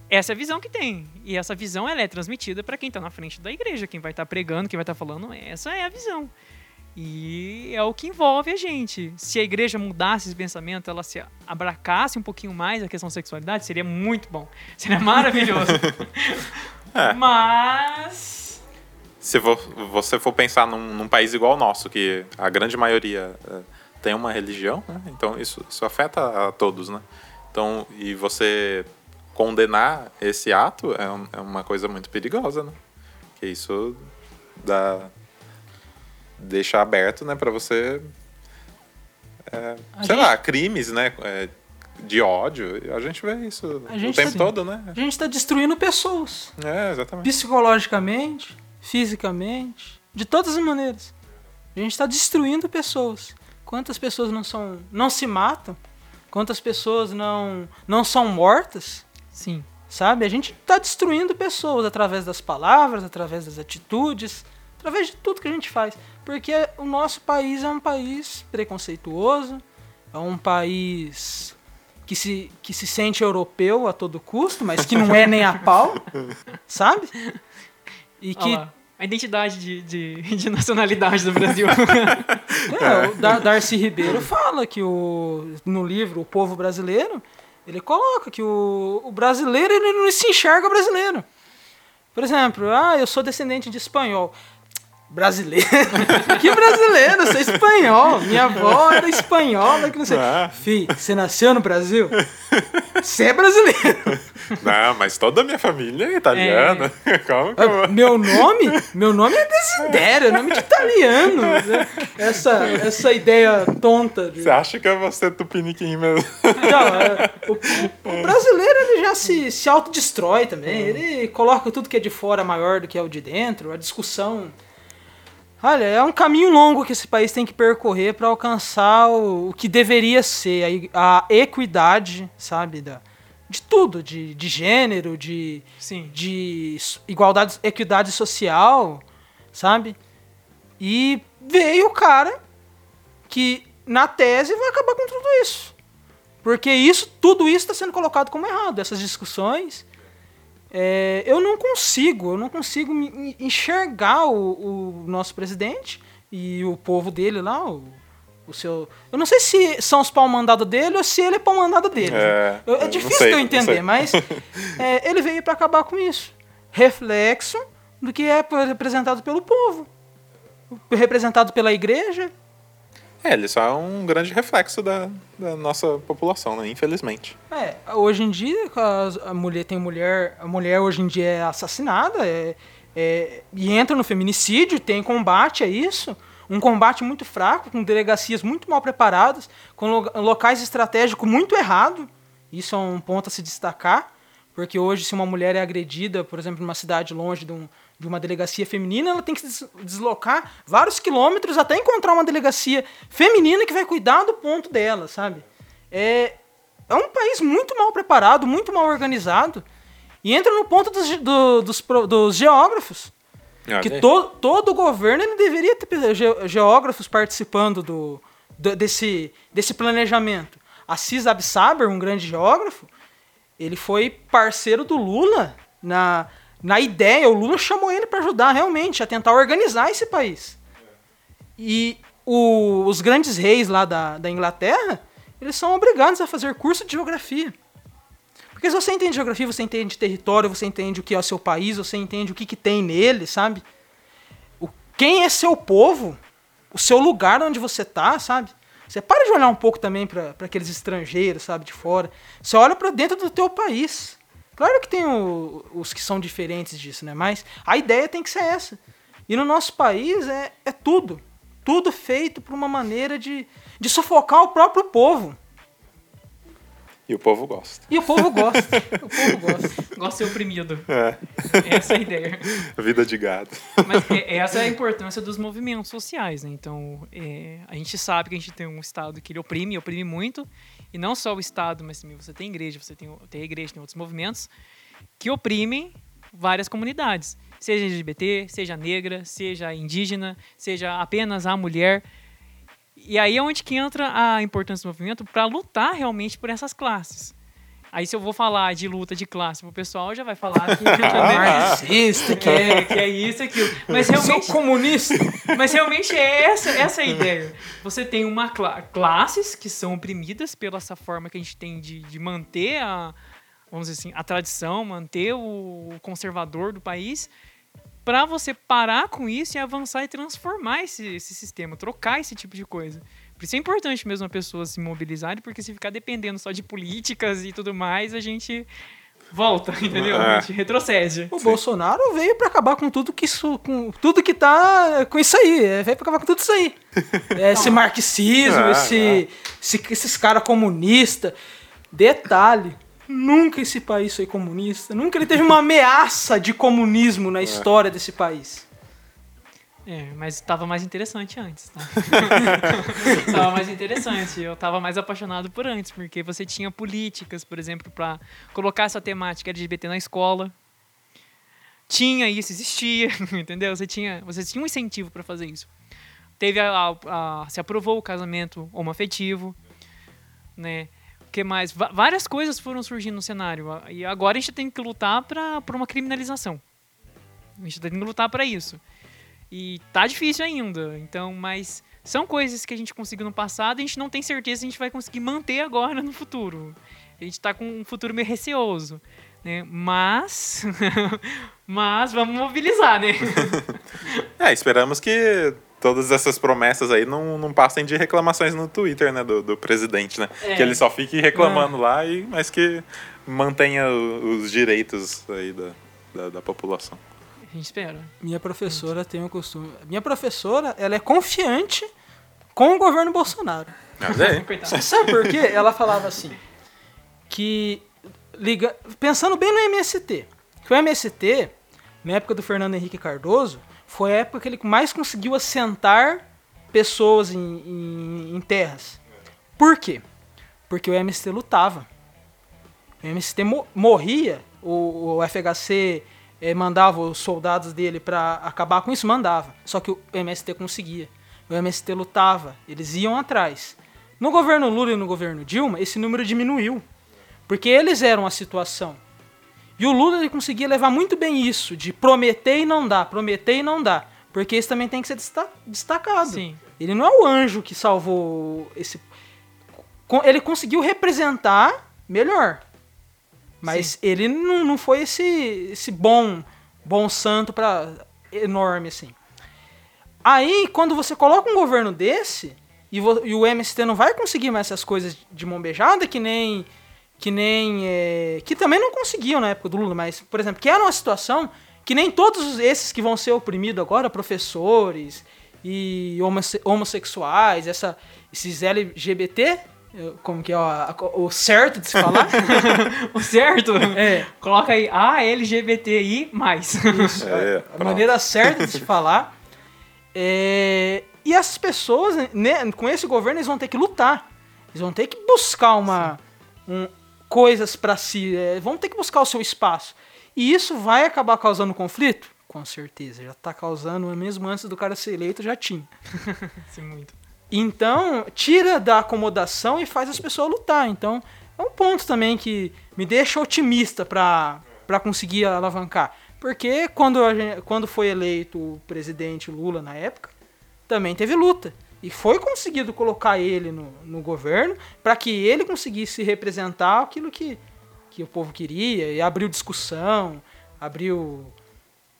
Essa é a visão que tem. E essa visão ela é transmitida para quem está na frente da igreja, quem vai estar pregando, quem vai estar falando. Essa é a visão. E é o que envolve a gente. Se a igreja mudasse esse pensamento, ela se abracasse um pouquinho mais a questão da sexualidade, seria muito bom. Seria maravilhoso. É. Mas. Se vo- você for pensar num, num país igual ao nosso, que a grande maioria eh, tem uma religião, né? então isso, isso afeta a todos, né? Então, e você condenar esse ato é, um- é uma coisa muito perigosa, né? Que isso dá deixa aberto, né, para você é, sei gente- lá, crimes, né, é, de ódio. A gente vê isso A o tempo sim. todo, né? A gente está destruindo pessoas. É, exatamente. Psicologicamente, fisicamente, de todas as maneiras. A gente está destruindo pessoas. Quantas pessoas não são, não se matam? Quantas pessoas não, não são mortas? Sim. Sabe? A gente está destruindo pessoas através das palavras, através das atitudes, através de tudo que a gente faz. Porque o nosso país é um país preconceituoso, é um país que se, que se sente europeu a todo custo, mas que não é nem a pau, sabe? E que a identidade de, de, de nacionalidade do Brasil. É, o Dar- Darcy Ribeiro fala que o, no livro O Povo Brasileiro, ele coloca que o, o brasileiro ele não se enxerga brasileiro. Por exemplo, ah, eu sou descendente de espanhol. Brasileiro? que brasileiro? Eu sou espanhol. Minha avó era espanhola, que não sei. Ah. Fih, você nasceu no Brasil? Você é brasileiro. Não, mas toda a minha família é italiana. Eu vou- Ah, Meu nome? Meu nome é Desidério, é nome de italiano. Essa, essa ideia tonta. De... Você acha que eu vou ser tupiniquim mesmo? Não, é, o, o brasileiro ele já se, se autodestrói também. Ele coloca tudo que é de fora maior do que é o de dentro. A discussão. Olha, é um caminho longo que esse país tem que percorrer para alcançar o, o que deveria ser a, a equidade, sabe, da, de tudo, de, de gênero, de, Sim. de igualdade, equidade social, sabe? E veio o cara que, na tese, vai acabar com tudo isso. Porque isso, tudo isso está sendo colocado como errado. Essas discussões. É, eu não consigo, eu não consigo enxergar o, o nosso presidente e o povo dele lá, o, o seu. Eu não sei se são os pau mandado dele ou se ele é pau mandado dele. É, eu é difícil sei, de eu entender, mas é, ele veio para acabar com isso. Reflexo do que é representado pelo povo, representado pela igreja. É, ele só é um grande reflexo da, da nossa população, né? Infelizmente. É, hoje em dia a, a mulher tem mulher, a mulher hoje em dia é assassinada, é, é, e entra no feminicídio, tem combate a isso, um combate muito fraco, com delegacias muito mal preparadas, com lo- locais estratégicos muito errados. Isso é um ponto a se destacar, porque hoje se uma mulher é agredida, por exemplo, numa cidade longe de, um- de uma delegacia feminina, ela tem que se deslocar vários quilômetros até encontrar uma delegacia feminina que vai cuidar do ponto dela, sabe? É, é um país muito mal preparado, muito mal organizado. E entra no ponto dos, do- dos, dos geógrafos. Olha Que aí. to, todo governo ele deveria ter ge- geógrafos participando do, do- desse, desse planejamento. Assis Absaber, um grande geógrafo, ele foi parceiro do Lula na, na ideia. O Lula chamou ele para ajudar realmente a tentar organizar esse país. E o- os grandes reis lá da, da Inglaterra, eles são obrigados a fazer curso de geografia. Porque se você entende geografia, você entende território, você entende o que é o seu país, você entende o que, que tem nele, sabe? O, quem é seu povo, o seu lugar onde você tá, sabe? Você para de olhar um pouco também para aqueles estrangeiros, sabe, de fora. Você olha para dentro do teu país. Claro que tem o- os que são diferentes disso, né? Mas a ideia tem que ser essa. E no nosso país é, é tudo. Tudo feito por uma maneira de, de sufocar o próprio povo. E o povo gosta. E o povo gosta. o povo gosta. Gosta de ser oprimido. É. Essa é a ideia. Vida de gado. Mas é- essa é a importância dos movimentos sociais, né? Então, é, a gente sabe que a gente tem um Estado que ele oprime, oprime muito. E não só o Estado, mas também você tem igreja, você tem, tem a igreja, tem outros movimentos que oprimem várias comunidades. Seja LGBT, seja negra, seja indígena, seja apenas a mulher. E aí é onde que entra a importância do movimento para lutar realmente por essas classes. Aí se eu vou falar de luta de classe pro pessoal, já vai falar que, né, Marxista, que, é, que é isso, aquilo. Mas realmente, Sou comunista. mas realmente é essa, essa a ideia. Você tem uma cla classes que são oprimidas pela essa forma que a gente tem de, de manter a, vamos dizer assim, a tradição, manter o conservador do país, para você parar com isso e avançar e transformar esse, esse sistema, trocar esse tipo de coisa. Por isso é importante mesmo a pessoa se mobilizar, porque se ficar dependendo só de políticas e tudo mais, a gente volta, entendeu? É. A gente retrocede. O Bolsonaro veio pra acabar com tudo que isso, com tudo que tá com isso aí. É, Veio pra acabar com tudo isso aí. É, esse marxismo, Ah, esse, esse- esses caras comunistas. Detalhe, nunca esse país foi comunista. Nunca ele teve uma ameaça de comunismo na história desse país. É, mas tava mais interessante antes, tá? tava mais interessante. Eu tava mais apaixonado por antes, porque você tinha políticas, por exemplo, pra colocar essa temática LGBT na escola. Tinha isso, existia, entendeu? Você tinha, você tinha um incentivo pra fazer isso. Teve a, a- a- se aprovou o casamento homoafetivo, né? Que mais? Va- várias coisas foram surgindo no cenário. E agora a gente tem que lutar por uma criminalização. A gente tem que lutar pra isso. E tá difícil ainda. Então, mas são coisas que a gente conseguiu no passado e a gente não tem certeza se a gente vai conseguir manter agora no futuro. A gente tá com um futuro meio receoso, né? Mas mas vamos mobilizar, né? É, esperamos que todas essas promessas aí não, não passem de reclamações no Twitter, né, do, do presidente, né? É. Que ele só fique reclamando lá, e, mas que mantenha o- os direitos aí da, da, da população. A gente espera. Minha professora tem o costume. Minha professora, ela é confiante com o governo Bolsonaro. Mas é. Sabe por quê? Ela falava assim, que liga, pensando bem no MST, que o MST, na época do Fernando Henrique Cardoso, foi a época que ele mais conseguiu assentar pessoas em, em- em terras. Por quê? Porque o MST lutava. O MST mo morria, o, o FHC eh, mandava os soldados dele para acabar com isso, mandava. Só que o MST conseguia. O MST lutava, eles iam atrás. No governo Lula e no governo Dilma, esse número diminuiu. Porque eles eram a situação. E o Lula ele conseguia levar muito bem isso, de prometer e não dar, prometer e não dar. Porque isso também tem que ser desta- destacado. Sim. Ele não é o anjo que salvou esse. Ele conseguiu representar melhor. Mas ele não, não foi esse, esse bom, bom santo para enorme assim. Aí, quando você coloca um governo desse, e, e o MST não vai conseguir mais essas coisas de mão beijada, que nem. Que nem. é, que também não conseguiam na época do Lula, mas, por exemplo, que era uma situação que nem todos esses que vão ser oprimidos agora, professores e homosse- homossexuais, essa, esses LGBT, eh, como que é o, a- o certo de se falar? O certo? É. Coloca aí ALGBTI+. É, a pronto. maneira certa de se falar. É, e essas pessoas, né, com esse governo, eles vão ter que lutar. Eles vão ter que buscar uma, um- coisas pra si. é, vão ter que buscar o seu espaço. E isso vai acabar causando conflito? Com certeza. Já tá causando, mesmo antes do cara ser eleito, já tinha. Sim, muito. Então, tira da acomodação e faz as pessoas lutar. Então, é um ponto também que me deixa otimista para conseguir alavancar. Porque quando, gente- quando foi eleito o presidente Lula na época, também teve luta. E foi conseguido colocar ele no, no governo para que ele conseguisse representar aquilo que, que o povo queria. E abriu discussão, abriu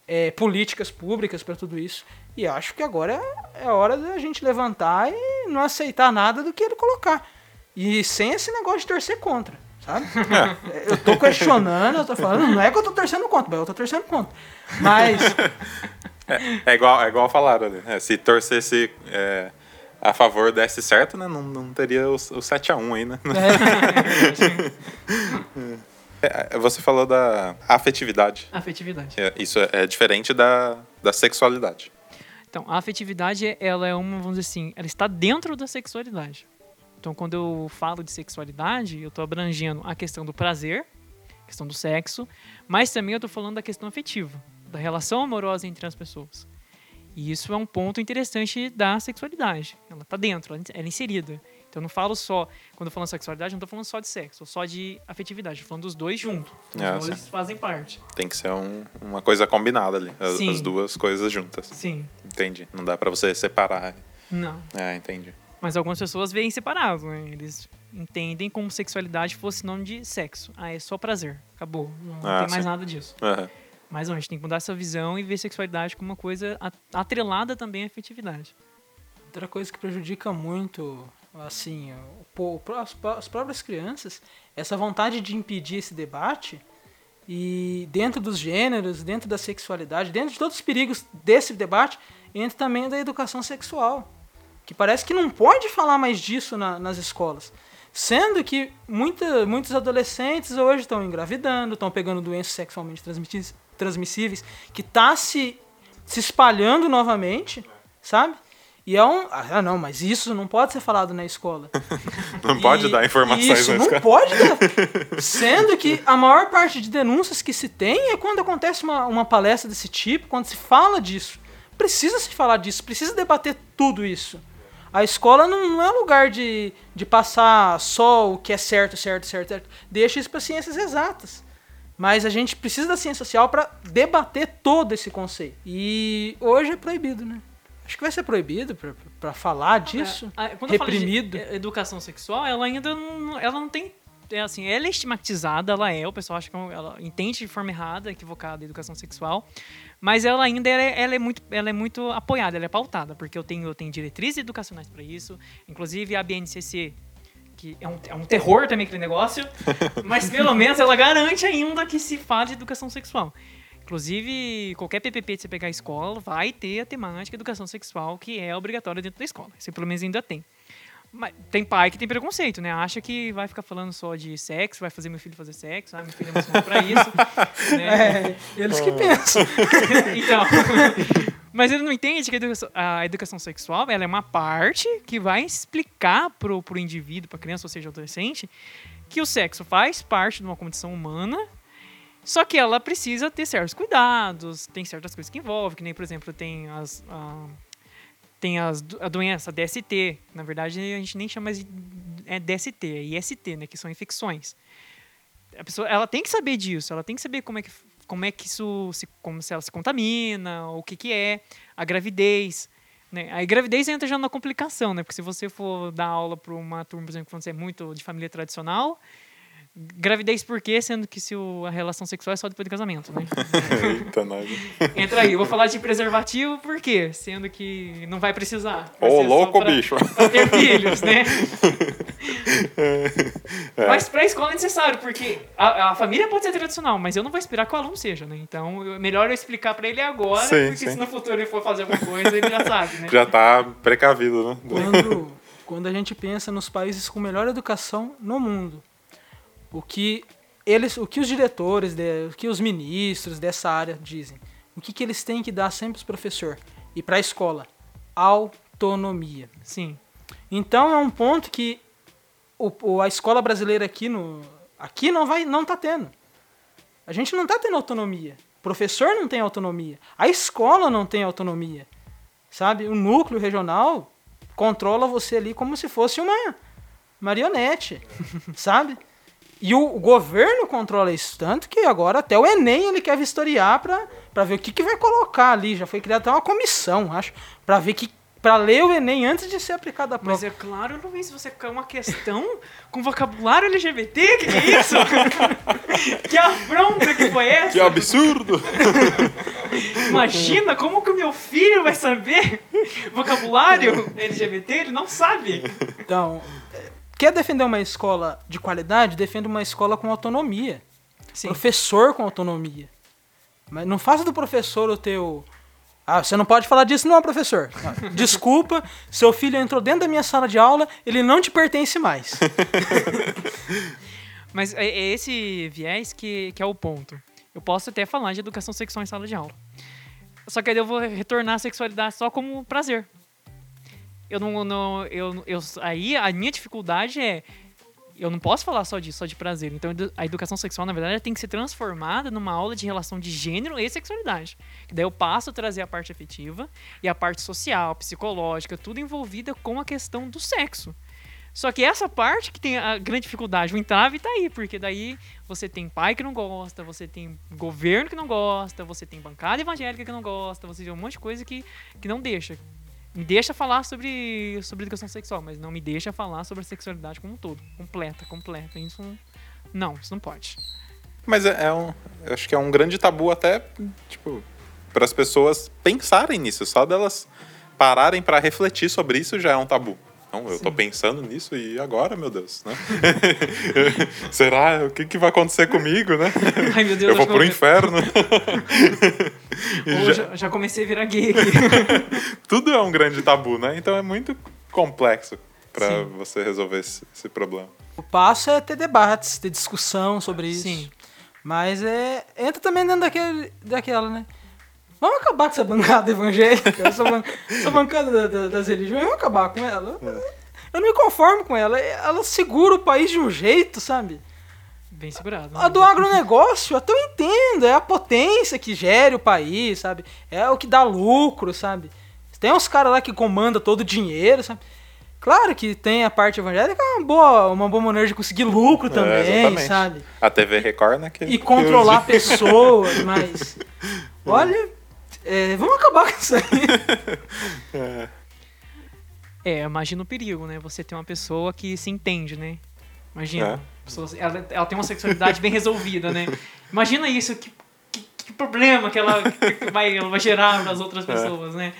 é, políticas públicas para tudo isso. E acho que agora é hora da gente levantar e não aceitar nada do que ele colocar. E sem esse negócio de torcer contra, sabe? Eu tô questionando, eu tô falando, não é que eu tô torcendo contra, eu tô torcendo contra. Mas, É igual, é igual falaram ali. né? se torcesse é, a favor desse certo, né? Não, não teria o, o 7x1 aí, né? É, Você falou da afetividade. Afetividade. É, Isso é, é diferente da, da sexualidade. Então, a afetividade, ela é uma, vamos dizer assim, ela está dentro da sexualidade. Então, quando eu falo de sexualidade, eu estou abrangendo a questão do prazer, a questão do sexo, mas também eu estou falando da questão afetiva, da relação amorosa entre as pessoas. E isso é um ponto interessante da sexualidade. Ela está dentro, ela é inserida. Então, eu não falo só, quando eu falo sexualidade, eu não estou falando só de sexo, ou só de afetividade, estou falando dos dois juntos. Os Ah, dois fazem parte. Tem que ser um- uma coisa combinada ali. As, as duas coisas juntas. Sim. Entendi. Não dá pra você separar. Não. É, entendi. Mas algumas pessoas veem separado, né? Eles entendem como sexualidade fosse nome de sexo. Ah, é só prazer. Acabou. Não Ah, tem mais sim. nada disso. Aham. Mas não, a gente tem que mudar essa visão e ver sexualidade como uma coisa atrelada também à afetividade. outra coisa que prejudica muito, assim, as, as próprias crianças, essa vontade de impedir esse debate e dentro dos gêneros, dentro da sexualidade, dentro de todos os perigos desse debate, entra também da educação sexual. Que parece que não pode falar mais disso na- nas escolas. Sendo que muita, muitos adolescentes hoje estão engravidando, estão pegando doenças sexualmente transmitis- transmissíveis, que está se, se espalhando novamente, sabe? E é um. Ah, não, mas isso não pode ser falado na escola. Não pode E- dar informações Isso, na não escola. pode dar. Sendo que a maior parte de denúncias que se tem é quando acontece uma, uma palestra desse tipo, quando se fala disso. Precisa se falar disso, precisa debater tudo isso. A escola não, não é lugar de, de passar só o que é certo, certo, certo, certo. Deixa isso para ciências exatas. Mas a gente precisa da ciência social para debater todo esse conceito. E hoje é proibido, né? Acho que vai ser proibido para falar disso. É, quando eu falo de reprimido. educação sexual, ela ainda não, ela não tem. É assim, ela é estigmatizada, ela é, o pessoal acha que ela entende de forma errada, equivocada a educação sexual, mas ela ainda é, ela é muito, ela é muito apoiada, ela é pautada, porque eu tenho, eu tenho diretrizes educacionais para isso, inclusive a BNCC, que é um, é um terror também aquele negócio, mas pelo menos ela garante ainda que se fale de educação sexual. Inclusive, qualquer PPP que você pegar a escola vai ter a temática educação sexual, que é obrigatória dentro da escola. Isso pelo menos ainda tem. Mas tem pai que tem preconceito, né? Acha que vai ficar falando só de sexo, vai fazer meu filho fazer sexo, ah, meu filho é emocionado pra isso. né? É, eles que pensam. então, mas ele não entende que a educação, a educação sexual é uma parte que vai explicar pro, pro indivíduo, pra criança, ou seja, adolescente, que o sexo faz parte de uma condição humana, só que ela precisa ter certos cuidados, tem certas coisas que envolve, que nem, por exemplo, tem as. a- tem as, a doença DST, na verdade a gente nem chama de é DST, é IST, né, que são infecções. A pessoa, ela tem que saber disso, ela tem que saber como é que, como é que isso, se, como se ela se contamina, o que que é, a gravidez, né? A gravidez entra já na complicação, né? Porque se você for dar aula para uma turma, por exemplo, quando você é muito de família tradicional, gravidez por quê? Sendo que se o- a relação sexual é só depois do casamento, né? Eita, nós. Entra aí, eu vou falar de preservativo por quê? Sendo que não vai precisar. Ô, só louco, pra- bicho. pra ter filhos, né? É. Mas pra escola é necessário, porque a, a família pode ser tradicional, mas eu não vou esperar que o aluno seja, né? Então, eu- melhor eu explicar pra ele agora, Sim, porque sim. se no futuro ele for fazer alguma coisa, ele já sabe, né? Já tá precavido, né? Quando, quando a gente pensa nos países com melhor educação no mundo, o que eles, o que os diretores, de- o que os ministros dessa área dizem, o que, que eles têm que dar sempre para os professor e para a escola? Autonomia. Sim. Então é um ponto que o, a escola brasileira aqui no aqui não vai não tá tendo. A gente não tá tendo autonomia. O professor não tem autonomia. A escola não tem autonomia. Sabe? O núcleo regional controla você ali como se fosse uma marionete, sabe? E o, o governo controla isso tanto que agora até o Enem ele quer vistoriar pra ver o que, que vai colocar ali. Já foi criada até uma comissão, acho, pra ver que para ler o Enem antes de ser aplicada a prova. Mas é claro, Luiz, você quer uma questão com vocabulário LGBT? Que que é isso? que afronta que foi essa? Que absurdo! Imagina como que o meu filho vai saber vocabulário LGBT? Ele não sabe. Então, quer defender uma escola de qualidade? Defenda uma escola com autonomia. Sim. Professor com autonomia. Mas não faça do professor o teu. Ah, você não pode falar disso, não, professor. Desculpa, seu filho entrou dentro da minha sala de aula, ele não te pertence mais. Mas é, é esse viés que, que é o ponto. Eu posso até falar de educação sexual em sala de aula. Só que aí eu vou retornar a sexualidade só como prazer. Eu não, não eu, eu aí a minha dificuldade é eu não posso falar só disso, só de prazer. Então a educação sexual, na verdade, tem que ser transformada numa aula de relação de gênero e sexualidade. Daí eu passo a trazer a parte afetiva e a parte social, psicológica, tudo envolvida com a questão do sexo. Só que essa parte que tem a grande dificuldade, o entrave tá aí, porque daí você tem pai que não gosta, você tem governo que não gosta, você tem bancada evangélica que não gosta, você tem um monte de coisa que, que não deixa. Me deixa falar sobre, sobre educação sexual, mas não me deixa falar sobre a sexualidade como um todo. Completa, completa. Isso não, isso não pode. Mas é, é um. Eu acho que é um grande tabu até, tipo, para as pessoas pensarem nisso. Só delas pararem para refletir sobre isso já é um tabu. Não, eu tô pensando nisso e agora, meu Deus, né? Será? O que, que vai acontecer comigo, né? Ai, meu Deus, Eu vou pro inferno. Já- já, já comecei a virar gay aqui. tudo é um grande tabu, né? Então é muito complexo para Sim. você resolver esse, esse problema. O passo é ter debates, ter discussão sobre isso. Sim. Mas é. Entra também dentro daquele, daquela, né? Vamos acabar com essa bancada evangélica, essa, ban- essa bancada da- da- das religiões, vamos acabar com ela. Eu não me conformo com ela. Ela segura o país de um jeito, sabe? Bem segurado. A do agronegócio, até eu entendo, é a potência que gere o país, sabe? É o que dá lucro, sabe? Tem uns caras lá que comandam todo o dinheiro, sabe? Claro que tem a parte evangélica, é uma boa, uma boa maneira de conseguir lucro É, também, exatamente. sabe? A TV Record, né? Que, E controlar pessoas, mas. Olha, é, vamos acabar com isso aí. É. É, imagina o perigo, né? Você tem uma pessoa que se entende, né? Imagina. É. pessoa- ela, ela tem uma sexualidade bem resolvida, né? Imagina isso, que, que, que problema que ela, que vai, ela vai gerar para as outras pessoas, né?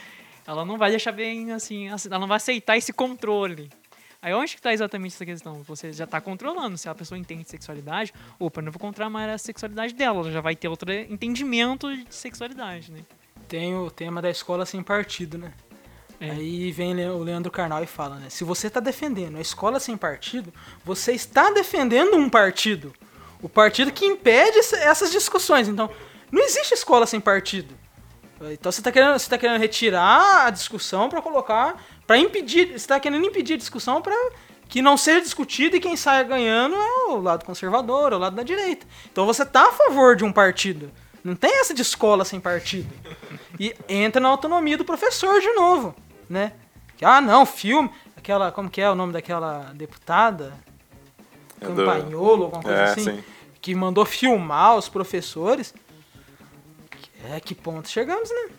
Ela não vai deixar bem assim, assim, ela não vai aceitar esse controle. Aí onde que tá exatamente essa questão? Você já tá controlando. Se a pessoa entende sexualidade, opa, eu não vou controlar mais a sexualidade dela, ela já vai ter outro entendimento de sexualidade, né? Tem o tema da escola sem partido, né? É. Aí vem o Leandro Carnal e fala, né? Se você está defendendo a escola sem partido, você está defendendo um partido. O partido que impede essa- essas discussões. Então, não existe escola sem partido. Então você está querendo, você tá querendo retirar a discussão para colocar, para impedir, você está querendo impedir a discussão para que não seja discutido e quem saia ganhando é o lado conservador, é o lado da direita. Então você tá a favor de um partido. Não tem essa de escola sem partido. E entra na autonomia do professor de novo, né? Ah, não, filme. Aquela, como que é o nome daquela deputada? É Campanholo, alguma coisa É, assim. sim. Que mandou filmar os professores. É, que ponto chegamos, né?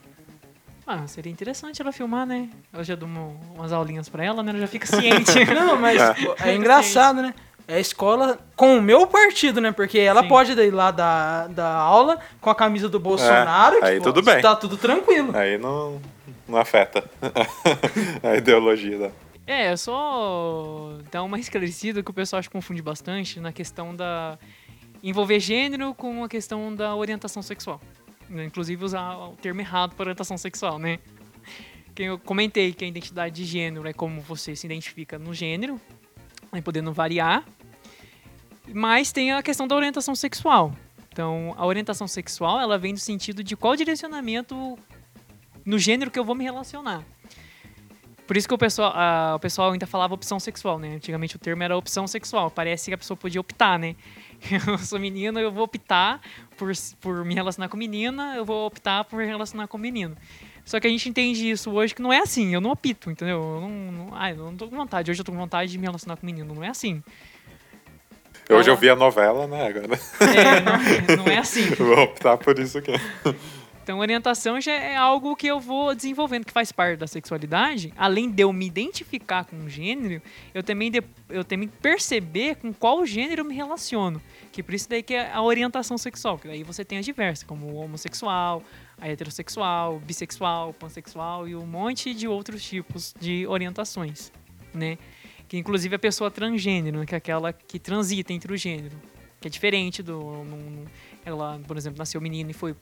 Ah, seria interessante ela filmar, né? Eu já dou uma- umas aulinhas pra ela, né? Ela já fica ciente. Não, mas pô, é engraçado, né? É a escola com o meu partido, né? Porque ela Sim. pode ir lá dar, dar aula com a camisa do Bolsonaro. aí que, tudo bem. Tá tudo tranquilo. Aí não, não afeta a ideologia da. É, é só dar uma esclarecida que o pessoal acho que confunde bastante na questão da envolver gênero com a questão da orientação sexual. Né? Inclusive usar o termo errado para orientação sexual, né? Que eu comentei que a identidade de gênero é como você se identifica no gênero, aí podendo variar. Mas tem a questão da orientação sexual. Então, a orientação sexual, ela vem no sentido de qual direcionamento no gênero que eu vou me relacionar. Por isso que o pessoal, ah, o pessoal ainda falava opção sexual, né? Antigamente o termo era opção sexual. Parece que a pessoa podia optar, né? Eu sou menina, eu vou optar por, por me relacionar com menina, eu vou optar por me relacionar com menino. Só que a gente entende isso hoje que não é assim. Eu não opto, entendeu? Eu não, não, ah, eu não tô com vontade. Hoje eu tô com vontade de me relacionar com menino. Não é assim. Hoje eu vi a novela, né? Agora É, não, não é assim. eu vou optar por isso aqui. Então, orientação já é algo que eu vou desenvolvendo, que faz parte da sexualidade. Além de eu me identificar com um gênero, eu também, de- eu também perceber com qual gênero eu me relaciono. Que por isso daí que é a orientação sexual. Que daí você tem as diversas, como o homossexual, a heterossexual, bissexual, pansexual e um monte de outros tipos de orientações, né? Que inclusive a pessoa transgênero, né? que é aquela que transita entre o gênero. Que é diferente do... ela, por exemplo, nasceu menina e foi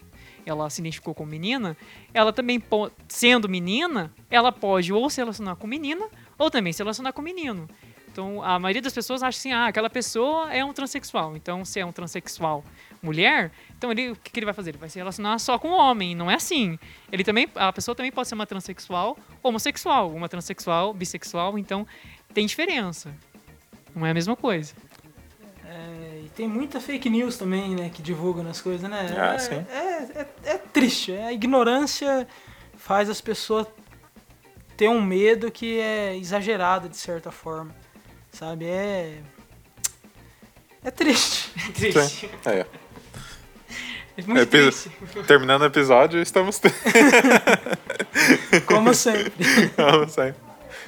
ela se identificou como menina, ela também, sendo menina, ela pode ou se relacionar com menina ou também se relacionar com menino. Então, a maioria das pessoas acha assim, ah, aquela pessoa é um transexual. Então, se é um transexual mulher, então ele, o que, que ele vai fazer? Ele vai se relacionar só com homem. Não é assim. Ele também, a pessoa também pode ser uma transexual homossexual, uma transexual bissexual. Então, tem diferença. Não é a mesma coisa. É, e tem muita fake news também, né? Que divulgam as coisas, né? Ah, é, sim. É, é, é triste. A ignorância faz as pessoas ter um medo que é exagerado de certa forma. Sabe? É. É triste. É. É muito Epi- triste. Terminando o episódio, estamos. Como sempre. Vamos sair.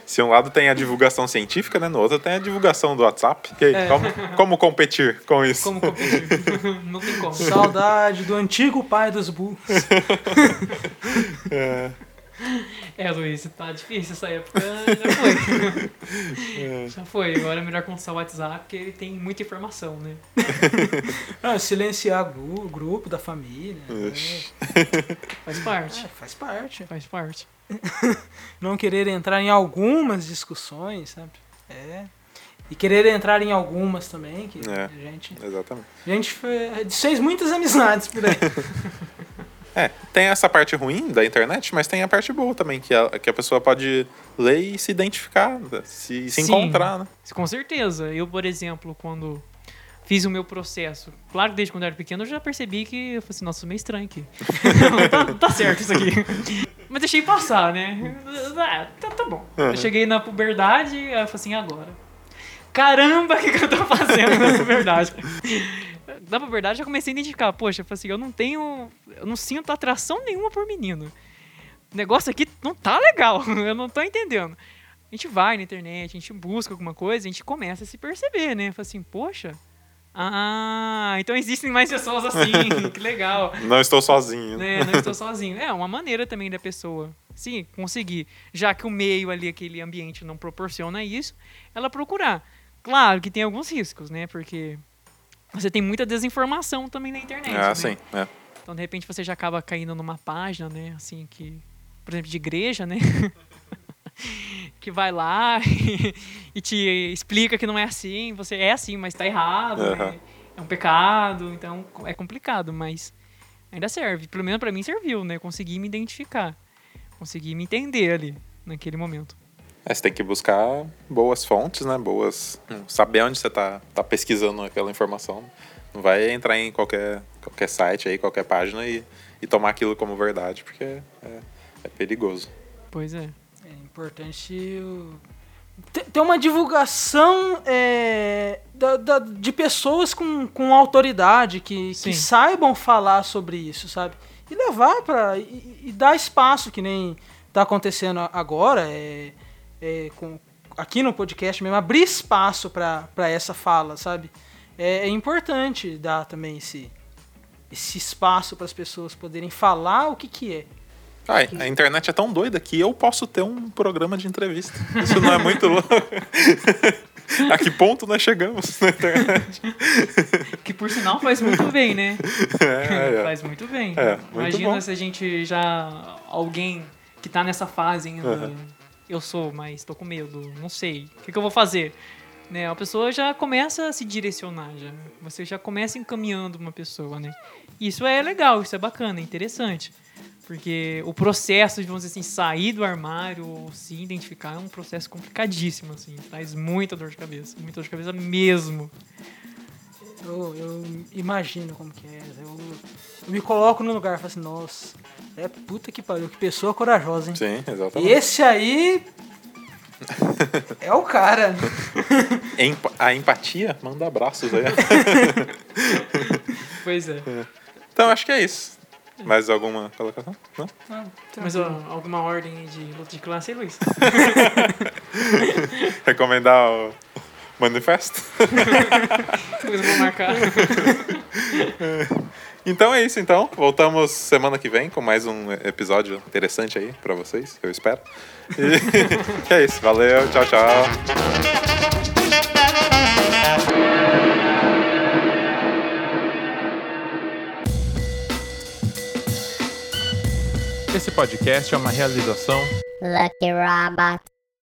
Se um lado tem a divulgação científica, né? No outro tem a divulgação do WhatsApp. Aí, É. como, como competir com isso? Como competir? Não tem como. Saudade do antigo pai dos burros. É, É, Luiz, tá difícil essa época. Já foi. é. Já foi. Agora é melhor começar o WhatsApp, porque ele tem muita informação, né? Ah, silenciar o grupo da família. né? Faz parte. É, faz parte. Faz parte. Não querer entrar em algumas discussões, sabe? É. E querer entrar em algumas também, que É. a gente, Exatamente. a gente fe- fez muitas amizades por aí. É, tem essa parte ruim da internet, mas tem a parte boa também, que a, que a pessoa pode ler e se identificar, se, se Sim. encontrar, né? Com certeza. Eu, por exemplo, quando fiz o meu processo, claro que desde quando eu era pequeno eu já percebi que eu falei assim, nossa, meio estranho aqui. Não tá, tá certo isso aqui. Mas deixei passar, né? Ah, tá, tá bom. Eu cheguei na puberdade, eu falei assim, agora. Caramba, o que, que eu tô fazendo na puberdade? Na puberdade eu já comecei a identificar, poxa, eu assim, eu não tenho. Eu não sinto atração nenhuma por menino. O negócio aqui não tá legal, eu não tô entendendo. A gente vai na internet, a gente busca alguma coisa, a gente começa a se perceber, né? Fala assim, poxa, ah, então existem mais pessoas assim, que legal. Não estou sozinho. né? Né? Não estou sozinho. É uma maneira também da pessoa, sim, conseguir, já que o meio ali, aquele ambiente não proporciona isso, ela procurar. Claro que tem alguns riscos, né? Porque você tem muita desinformação também na internet. Ah, né? sim. É. Então, de repente, você já acaba caindo numa página, né? Assim, que. Por exemplo, de igreja, né? que vai lá e, e te explica que não é assim. Você é assim, mas tá errado. Aham. né? É um pecado. Então, é complicado, mas ainda serve. Pelo menos pra mim serviu, né? Eu consegui me identificar. Consegui me entender ali, naquele momento. É, você tem que buscar boas fontes, né? Boas. Saber onde você tá, tá pesquisando aquela informação. Não vai entrar em qualquer, qualquer site aí, qualquer página e, e tomar aquilo como verdade, porque é, é perigoso. Pois é. É importante o- ter uma divulgação é, da- da- de pessoas com, com autoridade que, Sim. que saibam falar sobre isso, sabe? E levar para e, e dar espaço que nem tá acontecendo agora, é, é, com, aqui no podcast mesmo, abrir espaço para essa fala, sabe? É, é importante dar também esse, esse espaço para as pessoas poderem falar o que, que é. Ah, a internet é tão doida que eu posso ter um programa de entrevista. Isso não é muito louco. A que ponto nós chegamos na internet? Que por sinal faz muito bem, né? É, é. Faz muito bem. É, muito Imagina bom. se a gente já. Alguém que tá nessa fase ainda. Uhum. Eu sou, mas tô com medo, não sei. O que, que eu vou fazer? Né, a pessoa já começa a se direcionar, já. Você já começa encaminhando uma pessoa, né? Isso é legal, isso é bacana, é interessante. Porque o processo de, vamos dizer assim, sair do armário ou se identificar é um processo complicadíssimo, assim. Traz muita dor de cabeça, muita dor de cabeça mesmo. Eu, eu imagino como que é. Eu, eu me coloco no lugar e falo assim, nossa, é puta que pariu, que pessoa corajosa, hein? Sim, E exatamente. esse aí é o cara. A empatia manda abraços aí. Pois é. Então acho que é isso. Mais alguma colocação? Não? Mas ó, alguma ordem de luta de classe aí, Luiz? Recomendar o manifesto? Depois eu vou marcar. Então é isso, então. Voltamos semana que vem com mais um episódio interessante aí pra vocês, eu espero. E é isso. Valeu, tchau, tchau. Esse podcast é uma realização Lucky Robot.